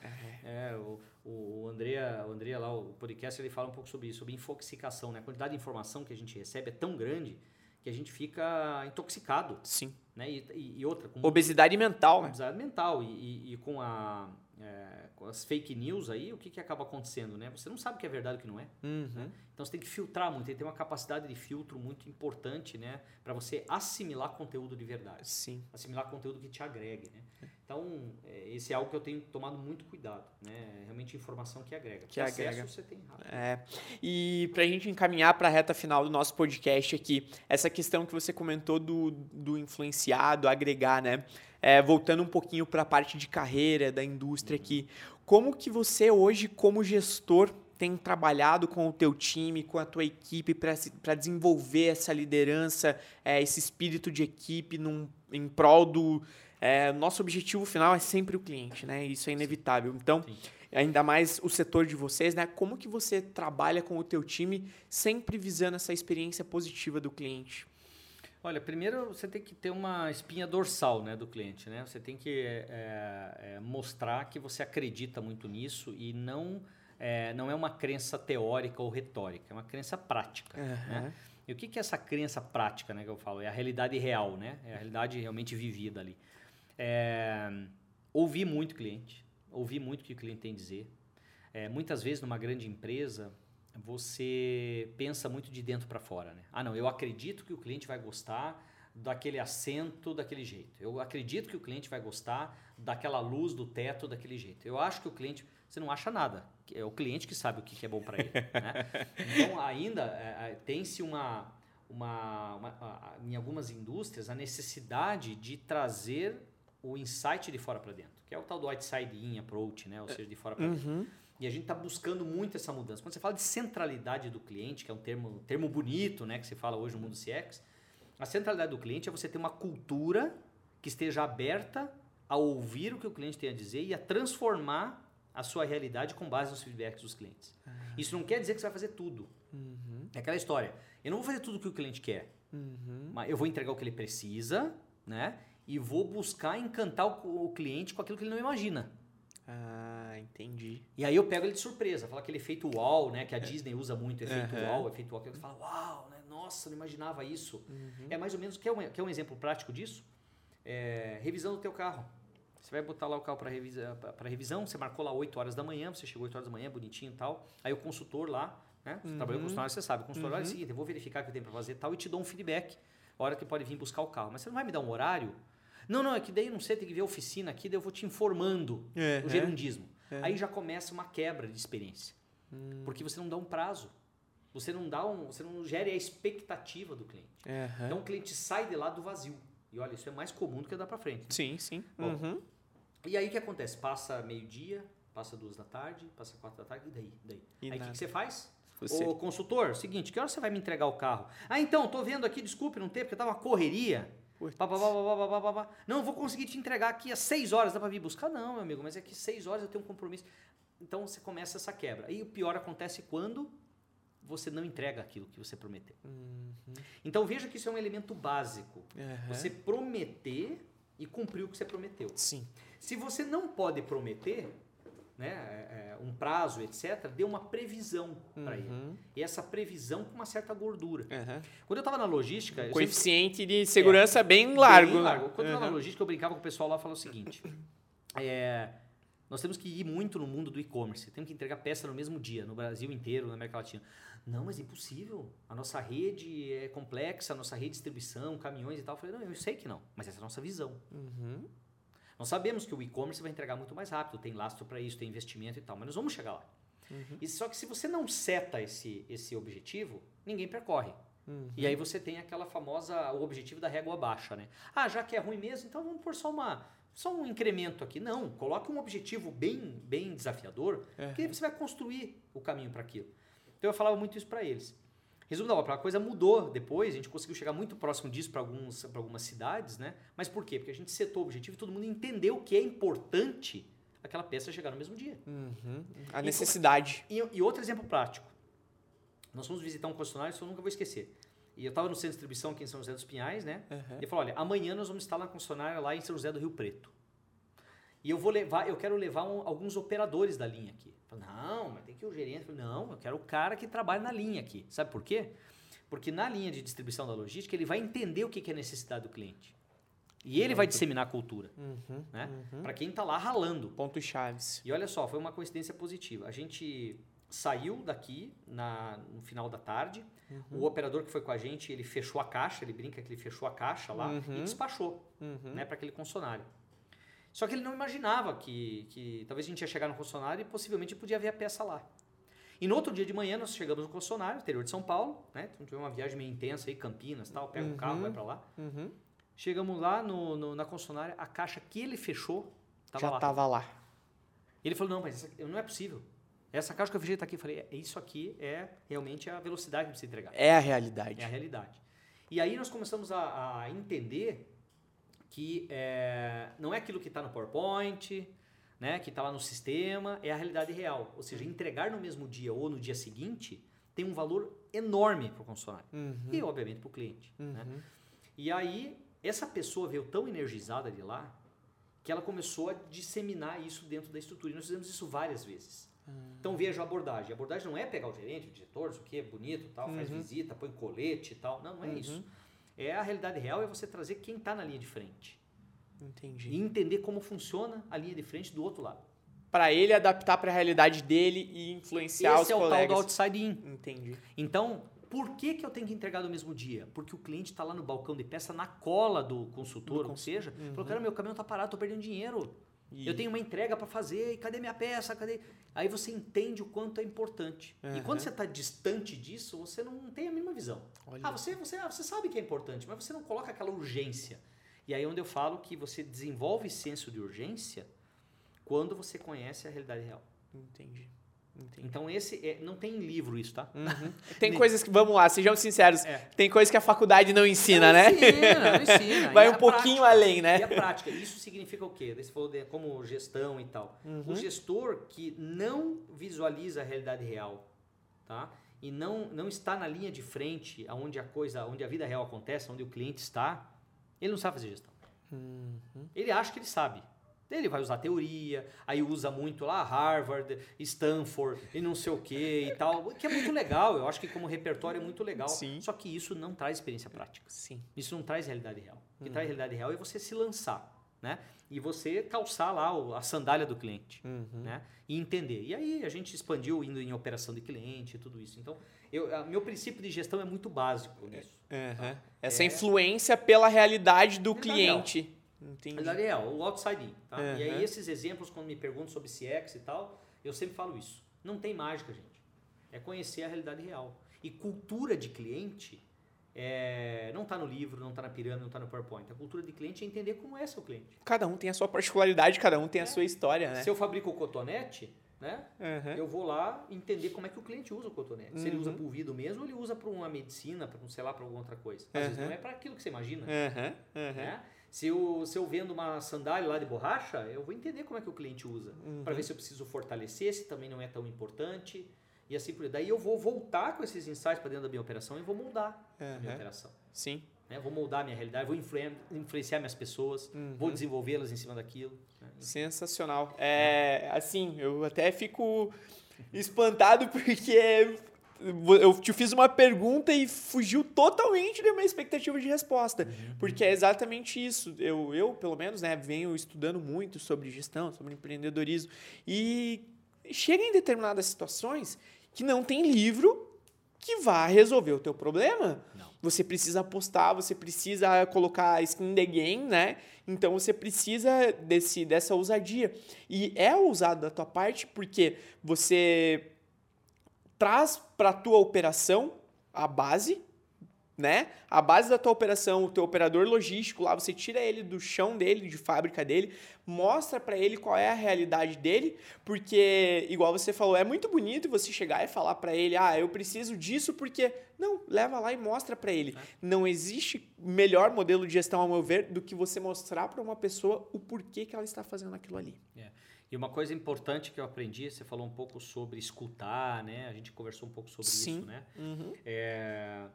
É, o, o Andrea, o Andrea lá, o podcast, ele fala um pouco sobre isso, sobre infoxicação, né? A quantidade de informação que a gente recebe é tão grande que a gente fica intoxicado, Sim. né? E, e- e outra, com Obesidade mental, né? obesidade mental e, e- e com, a, é, com as fake news aí, o que, que acaba acontecendo, né? Você não sabe o que é verdade e o que não é. Uhum. Então você tem que filtrar muito, tem que ter uma capacidade de filtro muito importante, né? Para você assimilar conteúdo de verdade Sim. assimilar conteúdo que te agregue, né? Então, é, esse é algo que eu tenho tomado muito cuidado, né? Realmente informação que agrega. Que acesso agrega. você tem rápido. É, e para a gente encaminhar para a reta final do nosso podcast aqui, essa questão que você comentou do, do influenciado, agregar, né? É, voltando um pouquinho para a parte de carreira da indústria aqui, como que você hoje, como gestor, tem trabalhado com o teu time, com a tua equipe para desenvolver essa liderança, é, esse espírito de equipe num, em prol do... é, nosso objetivo final é sempre o cliente, né? Isso é inevitável. Então, Sim. ainda mais o setor de vocês, né? Como que você trabalha com o teu time sempre visando essa experiência positiva do cliente? Olha, primeiro você tem que ter uma espinha dorsal né, do cliente, né? Você tem que é, é, mostrar que você acredita muito nisso e não é, não é uma crença teórica ou retórica, é uma crença prática. Né? E o que, que é essa crença prática, né, que eu falo? É a realidade real, né? É a realidade realmente vivida ali. É, ouvir muito cliente, ouvir muito o que o cliente tem a dizer. É, muitas vezes, numa grande empresa, você pensa muito de dentro para fora, né? Ah, não, eu acredito que o cliente vai gostar daquele assento daquele jeito. Eu acredito que o cliente vai gostar daquela luz do teto daquele jeito. Eu acho que o cliente. Você não acha nada. É o cliente que sabe o que é bom para ele. né? Então, ainda é, é, tem-se uma, uma, uma, Em algumas indústrias, a necessidade de trazer o insight de fora para dentro, que é o tal do outside-in approach, né? ou seja, de fora para dentro. Uhum. E a gente está buscando muito essa mudança. Quando você fala de centralidade do cliente, que é um termo, termo bonito né, que se fala hoje no mundo CX, a centralidade do cliente é você ter uma cultura que esteja aberta a ouvir o que o cliente tem a dizer e a transformar a sua realidade com base nos feedbacks dos clientes. Ah. Isso não quer dizer que você vai fazer tudo. Uhum. É aquela história. Eu não vou fazer tudo o que o cliente quer, uhum. mas eu vou entregar o que ele precisa, né? E vou buscar encantar o, o cliente com aquilo que ele não imagina. Ah, entendi. E aí eu pego ele de surpresa, fala aquele efeito wow, né? Que a é. Disney usa muito, efeito uhum. efeito wow, que você fala, uau, né? Nossa, não imaginava isso. Uhum. É mais ou menos, quer um, quer um exemplo prático disso? É, revisão do teu carro. Você vai botar lá o carro para revisa, revisão, você marcou lá 8 horas da manhã, você chegou 8 horas da manhã, bonitinho e tal. Aí o consultor lá, né? Você uhum. trabalhou com o consultor, você sabe. O consultor, uhum. olha o seguinte, eu vou verificar o que tem para fazer tal e te dou um feedback. A hora que pode vir buscar o carro. Mas você não vai me dar um horário? Não, não, é que daí não sei, tem que ver a oficina aqui, daí eu vou te informando é, o gerundismo. É. Aí já começa uma quebra de experiência. Hum. Porque você não dá um prazo. Você não dá um, você não gere a expectativa do cliente. Uhum. Então o cliente sai de lá do vazio. E olha, isso é mais comum do que dar para frente. Né? Sim, sim. Bom, uhum. E aí o que acontece? Passa meio-dia, passa duas da tarde, passa quatro da tarde, e daí? daí? E aí o que, que, você faz? Você... Ô, consultor, seguinte, que hora você vai me entregar o carro? Ah, então, tô vendo aqui, desculpe, não tem, porque tava uma correria. Pá, pá, pá, não, vou conseguir te entregar aqui às 6 horas, dá para vir buscar? Não, meu amigo, mas é que 6 horas eu tenho um compromisso. Então você começa essa quebra. E o pior acontece quando você não entrega aquilo que você prometeu. Uhum. Então veja que isso é um elemento básico. Uhum. Você prometer e cumprir o que você prometeu. Sim. Se você não pode prometer, né, é, é, um prazo, etc., dê uma previsão uhum. para ele. E essa previsão com uma certa gordura. Uhum. Quando eu estava na logística. Um coeficiente sempre... de segurança é, bem largo. Bem largo. Quando uhum. eu estava na logística, eu brincava com o pessoal lá e falava o seguinte: (coughs) é, nós temos que ir muito no mundo do e-commerce. Temos que entregar peça no mesmo dia, no Brasil inteiro, na América Latina. Não, mas é impossível. A nossa rede é complexa, a nossa rede de distribuição, caminhões e tal. Eu falei, não, eu sei que não, mas essa é a nossa visão. Uhum. Nós sabemos que o e-commerce vai entregar muito mais rápido, tem lastro para isso, tem investimento e tal, mas nós vamos chegar lá. Uhum. E só que se você não seta esse, esse objetivo, ninguém percorre. Uhum. E aí você tem aquela famosa, o objetivo da régua baixa, né? Ah, já que é ruim mesmo, então vamos pôr só uma, só um incremento aqui. Não, coloque um objetivo bem, bem desafiador, uhum. que você vai construir o caminho para aquilo. Então eu falava muito isso para eles. Resumo da ópera, a coisa mudou depois, a gente conseguiu chegar muito próximo disso para algumas cidades, né? Mas por quê? Porque a gente setou o objetivo e todo mundo entendeu que é importante aquela peça chegar no mesmo dia. Uhum. A necessidade. E, e, outro exemplo prático. Nós fomos visitar um concessionário, isso eu nunca vou esquecer. E eu estava no centro de distribuição aqui em São José dos Pinhais, né? Uhum. E ele falou, olha, amanhã nós vamos estar na concessionária lá em São José do Rio Preto. E eu vou levar, eu quero levar um, alguns operadores da linha aqui. Falei, não, mas tem que ir o gerente. Falei, não, eu quero o cara que trabalha na linha aqui. Sabe por quê? Porque na linha de distribuição da logística, ele vai entender o que é a necessidade do cliente. E ele vai disseminar a cultura. Uhum, né? Uhum. Para quem está lá ralando. Pontos chaves. E olha só, foi uma coincidência positiva. A gente saiu daqui na, no final da tarde. Uhum. O operador que foi com a gente, ele fechou a caixa, ele brinca que ele fechou a caixa lá e despachou uhum. né, para aquele concessionário. Só que ele não imaginava que, que talvez a gente ia chegar no concessionário e possivelmente podia ver a peça lá. E no outro dia de manhã nós chegamos no concessionário, interior de São Paulo, né? Então tivemos uma viagem meio intensa aí, Campinas tal, pega uhum. um carro, vai para lá. Uhum. Chegamos lá no, no, na concessionária, a caixa que ele fechou tava já estava lá. Ele falou, não, mas essa, não é possível. Essa caixa que eu fechei está aqui. Eu falei, é, isso aqui é realmente a velocidade que precisa entregar. É a realidade. É a realidade. E aí nós começamos a, a entender que é, não é aquilo que está no PowerPoint, né, que está lá no sistema, é a realidade real. Ou seja, entregar no mesmo dia ou no dia seguinte tem um valor enorme para o funcionário uhum. e, obviamente, para o cliente. Né? Uhum. Né? E aí, essa pessoa veio tão energizada de lá que ela começou a disseminar isso dentro da estrutura. E nós fizemos isso várias vezes. Então veja a abordagem. A abordagem não é pegar o gerente, o diretor, isso aqui é bonito, tal, faz Uhum. visita, põe colete e tal. Não, não é Uhum. isso. É a realidade real é você trazer quem está na linha de frente Entendi. e entender como funciona a linha de frente do outro lado. Pra ele adaptar pra realidade dele e influenciar Esse os é o tal colegas. do outside in. Entendi. Então, por que, que eu tenho que entregar no mesmo dia? Porque o cliente está lá no balcão de peça, na cola do consultor, Do ou seja, Uhum. falou, cara, meu caminhão está parado, estou perdendo dinheiro. E- Eu tenho uma entrega para fazer, e cadê minha peça? Cadê? Aí você entende o quanto é importante. E Aham. quando você está distante disso, você não tem a mínima visão. Olha Ah, você, você, ah, você sabe que é importante, mas você não coloca aquela urgência. E aí é onde eu falo que você desenvolve senso de urgência quando você conhece a realidade real. Entendi. Entendi. Então esse é, não tem em livro isso, tá? Uhum. (laughs) Tem coisas que, vamos lá, sejamos sinceros, É. tem coisas que a faculdade não ensina, né? Não ensina, não (laughs) ensina. Vai E um a pouquinho prática? além, né? E a prática, isso significa o quê? Você falou de, como gestão e tal. Uhum. O gestor que não visualiza a realidade real, tá? E não, não está na linha de frente, onde a coisa, onde a vida real acontece, onde o cliente está, ele não sabe fazer gestão. Uhum. Ele acha que ele sabe. Ele vai usar teoria, aí usa muito lá Harvard, Stanford e não sei o que e tal, que é muito legal. Eu acho que como repertório é muito legal. Sim. Só que isso não traz experiência prática. Sim. Isso não traz realidade real. O que traz realidade real é você se lançar, né? E você calçar lá a sandália do cliente, Uhum. né? E entender. E aí a gente expandiu indo em operação de cliente e tudo isso. Então, eu, meu princípio de gestão é muito básico nisso. Uhum. Essa É. influência pela realidade do Realidade cliente. Entendi. Realidade real, o outside in, tá? E Uhum. aí esses exemplos, quando me perguntam sobre CX e tal, eu sempre falo isso. Não tem mágica, gente. É conhecer a realidade real. E cultura de cliente é, não está no livro, não está na pirâmide, não está no PowerPoint. A cultura de cliente é entender como é seu cliente. Cada um tem a sua particularidade, cada um tem a sua história, né? Se eu fabrico o cotonete, né? Uhum. Eu vou lá entender como é que o cliente usa o cotonete. Se ele Uhum. usa para o ouvido mesmo, ou ele usa para uma medicina, para um, sei lá, para alguma outra coisa. Às vezes Uhum. não é para aquilo que você imagina. Uhum. Uhum. Né? Se, eu, se eu vendo uma sandália lá de borracha, eu vou entender como é que o cliente usa. Uhum. Para ver se eu preciso fortalecer, se também não é tão importante. E assim por. Daí eu vou voltar com esses insights para dentro da minha operação e vou moldar a minha Uhum. operação. Sim. né? Vou moldar a minha realidade, vou influen- influenciar minhas pessoas, Uhum. vou desenvolvê-las em cima daquilo. né? Sensacional. É, assim, eu até fico espantado (laughs) porque eu te fiz uma pergunta e fugiu totalmente da minha expectativa de resposta. Porque é exatamente isso. Eu, eu, pelo menos, né, venho estudando muito sobre gestão, sobre empreendedorismo. E chega em determinadas situações que não tem livro que vá resolver o teu problema. Não. Você precisa apostar, você precisa colocar skin in the game, né? Então você precisa desse, dessa ousadia. E é ousado da tua parte porque você traz para a tua operação a base, né? A base da tua operação, o teu operador logístico lá, você tira ele do chão dele, de fábrica dele, mostra para ele qual é a realidade dele, porque igual você falou, é muito bonito você chegar e falar para ele: "Ah, eu preciso disso porque não, leva lá e mostra para ele. Não existe melhor modelo de gestão ao meu ver do que você mostrar para uma pessoa o porquê que ela está fazendo aquilo ali. É. E uma coisa importante que eu aprendi, você falou um pouco sobre escutar, né? A gente conversou um pouco sobre Sim. isso, né? Uhum. É,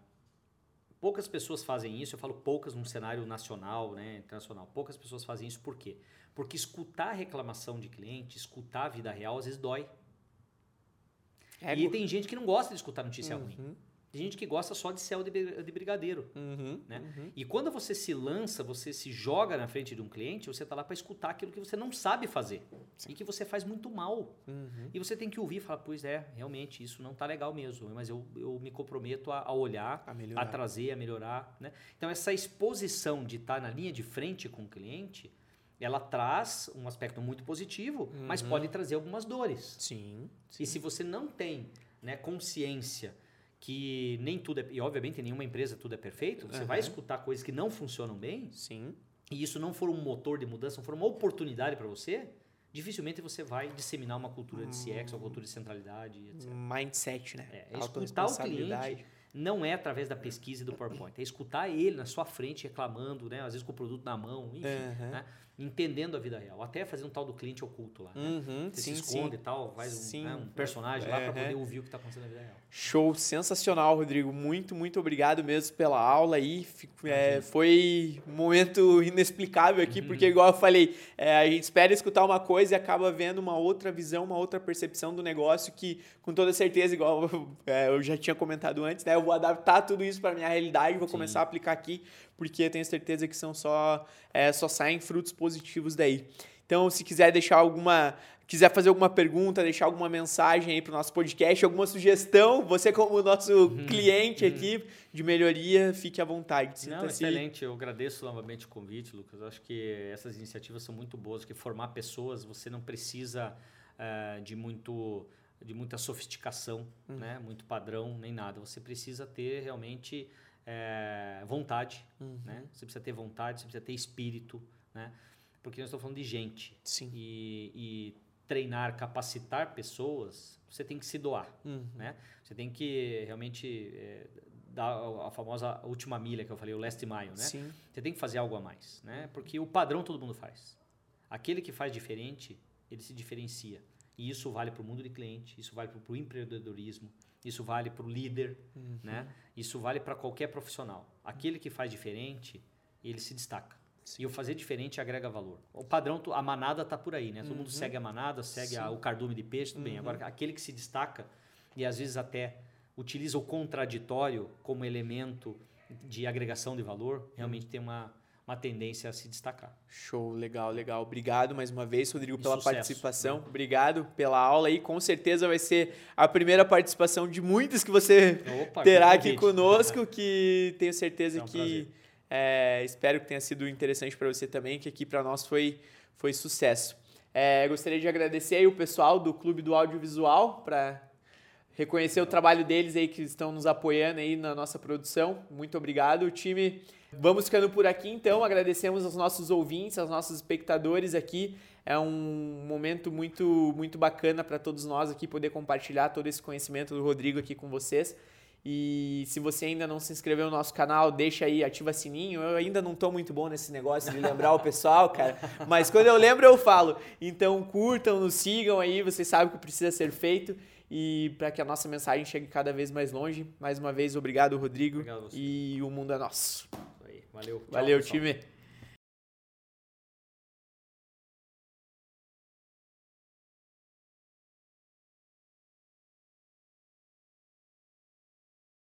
Poucas pessoas fazem isso, eu falo poucas num cenário nacional, né, internacional. Poucas pessoas fazem isso por quê? Porque escutar a reclamação de cliente, escutar a vida real, às vezes dói. E tem gente que não gosta de escutar notícia ruim. Tem gente que gosta só de céu de bri- de brigadeiro. Uhum. Né? Uhum. E quando você se lança, você se joga na frente de um cliente, você está lá para escutar aquilo que você não sabe fazer e que você faz muito mal. Uhum. E você tem que ouvir e falar, pois é, realmente isso não está legal mesmo, mas eu, eu me comprometo a, a olhar, A a trazer, a melhorar. Né? Então essa exposição de estar na linha de frente com o cliente, ela traz um aspecto muito positivo, mas Uhum. pode trazer algumas dores. Sim. E se você não tem né, consciência que nem tudo é. E obviamente em nenhuma empresa tudo é perfeito, você vai Aham. escutar coisas que não funcionam bem, Sim. e isso não for um motor de mudança, não for uma oportunidade para você, dificilmente você vai disseminar uma cultura de CX, uma cultura de centralidade, etc. Mindset, né? É, é escutar o cliente, não é através da pesquisa e do PowerPoint. É escutar ele na sua frente reclamando, né? Às vezes com o produto na mão, enfim, Uhum. né? Entendendo a vida real. Até fazer um tal do cliente oculto lá. né? Uhum, Você sim, se esconde sim. e tal, faz um, né, um personagem lá para Uhum. poder ouvir o que está acontecendo na vida real. Show, sensacional, Rodrigo. Muito, muito obrigado mesmo pela aula aí. Fico- é, foi um momento inexplicável aqui, porque, igual eu falei, é, a gente espera escutar uma coisa e acaba vendo uma outra visão, uma outra percepção do negócio que, com toda certeza, igual (laughs) é, eu já tinha comentado antes, né? Eu vou adaptar tudo isso para minha realidade, vou Sim. começar a aplicar aqui, porque eu tenho certeza que são só, é, só saem frutos positivos daí. Então, se quiser deixar alguma quiser fazer alguma pergunta, deixar alguma mensagem aí para o nosso podcast, alguma sugestão, você como nosso Uhum. cliente aqui de melhoria, fique à vontade. Não, excelente. Eu agradeço novamente o convite, Lucas. Eu acho que essas iniciativas são muito boas, porque formar pessoas, você não precisa eh, de muito de muita sofisticação, Uhum. né? muito padrão, nem nada. Você precisa ter realmente eh, vontade, Uhum. né? Você precisa ter vontade, você precisa ter espírito, né? Porque nós estamos falando de gente. Sim. E, e treinar, capacitar pessoas, você tem que se doar Uhum. né? Você tem que realmente eh, dar a a famosa última milha que eu falei, o last mile, né? Sim. Você tem que fazer algo a mais, né? Porque o padrão todo mundo faz. Aquele que faz diferente, ele se diferencia. E isso vale para o mundo de cliente, isso vale para o empreendedorismo, isso vale para o líder, Uhum. né? Isso vale para qualquer profissional. Aquele que faz diferente, ele se destaca. Sim. E o fazer diferente agrega valor. O padrão, a manada tá por aí, né? Todo mundo Uhum. segue a manada, segue a- o cardume de peixe, tudo bem. Uhum. Agora, aquele que se destaca e às vezes até utiliza o contraditório como elemento de agregação de valor, realmente tem uma, uma tendência a se destacar. Show, legal, legal. Obrigado mais uma vez, Rodrigo, E pela sucesso, participação. né? Obrigado pela aula aí. Com certeza vai ser a primeira participação de muitas que você Opa, (laughs) terá aqui conosco, (laughs) que tenho certeza É um que é, espero que tenha sido interessante para você também, que aqui para nós foi, foi sucesso. É, gostaria de agradecer aí o pessoal do Clube do Audiovisual para reconhecer o trabalho deles aí que estão nos apoiando aí na nossa produção. Muito obrigado, time. Vamos ficando por aqui então. Agradecemos aos nossos ouvintes, aos nossos espectadores aqui. É um momento muito muito bacana para todos nós aqui poder compartilhar todo esse conhecimento do Rodrigo aqui com vocês. E se você ainda não se inscreveu no nosso canal, deixa aí, ativa sininho. Eu ainda não tô muito bom nesse negócio de lembrar o pessoal, cara. Mas quando eu lembro, eu falo. Então curtam, nos sigam aí, vocês sabem o que precisa ser feito. E para que a nossa mensagem chegue cada vez mais longe. Mais uma vez, obrigado, Rodrigo. Obrigado. E o mundo é nosso. Valeu. Tchau, Valeu, pessoal. time.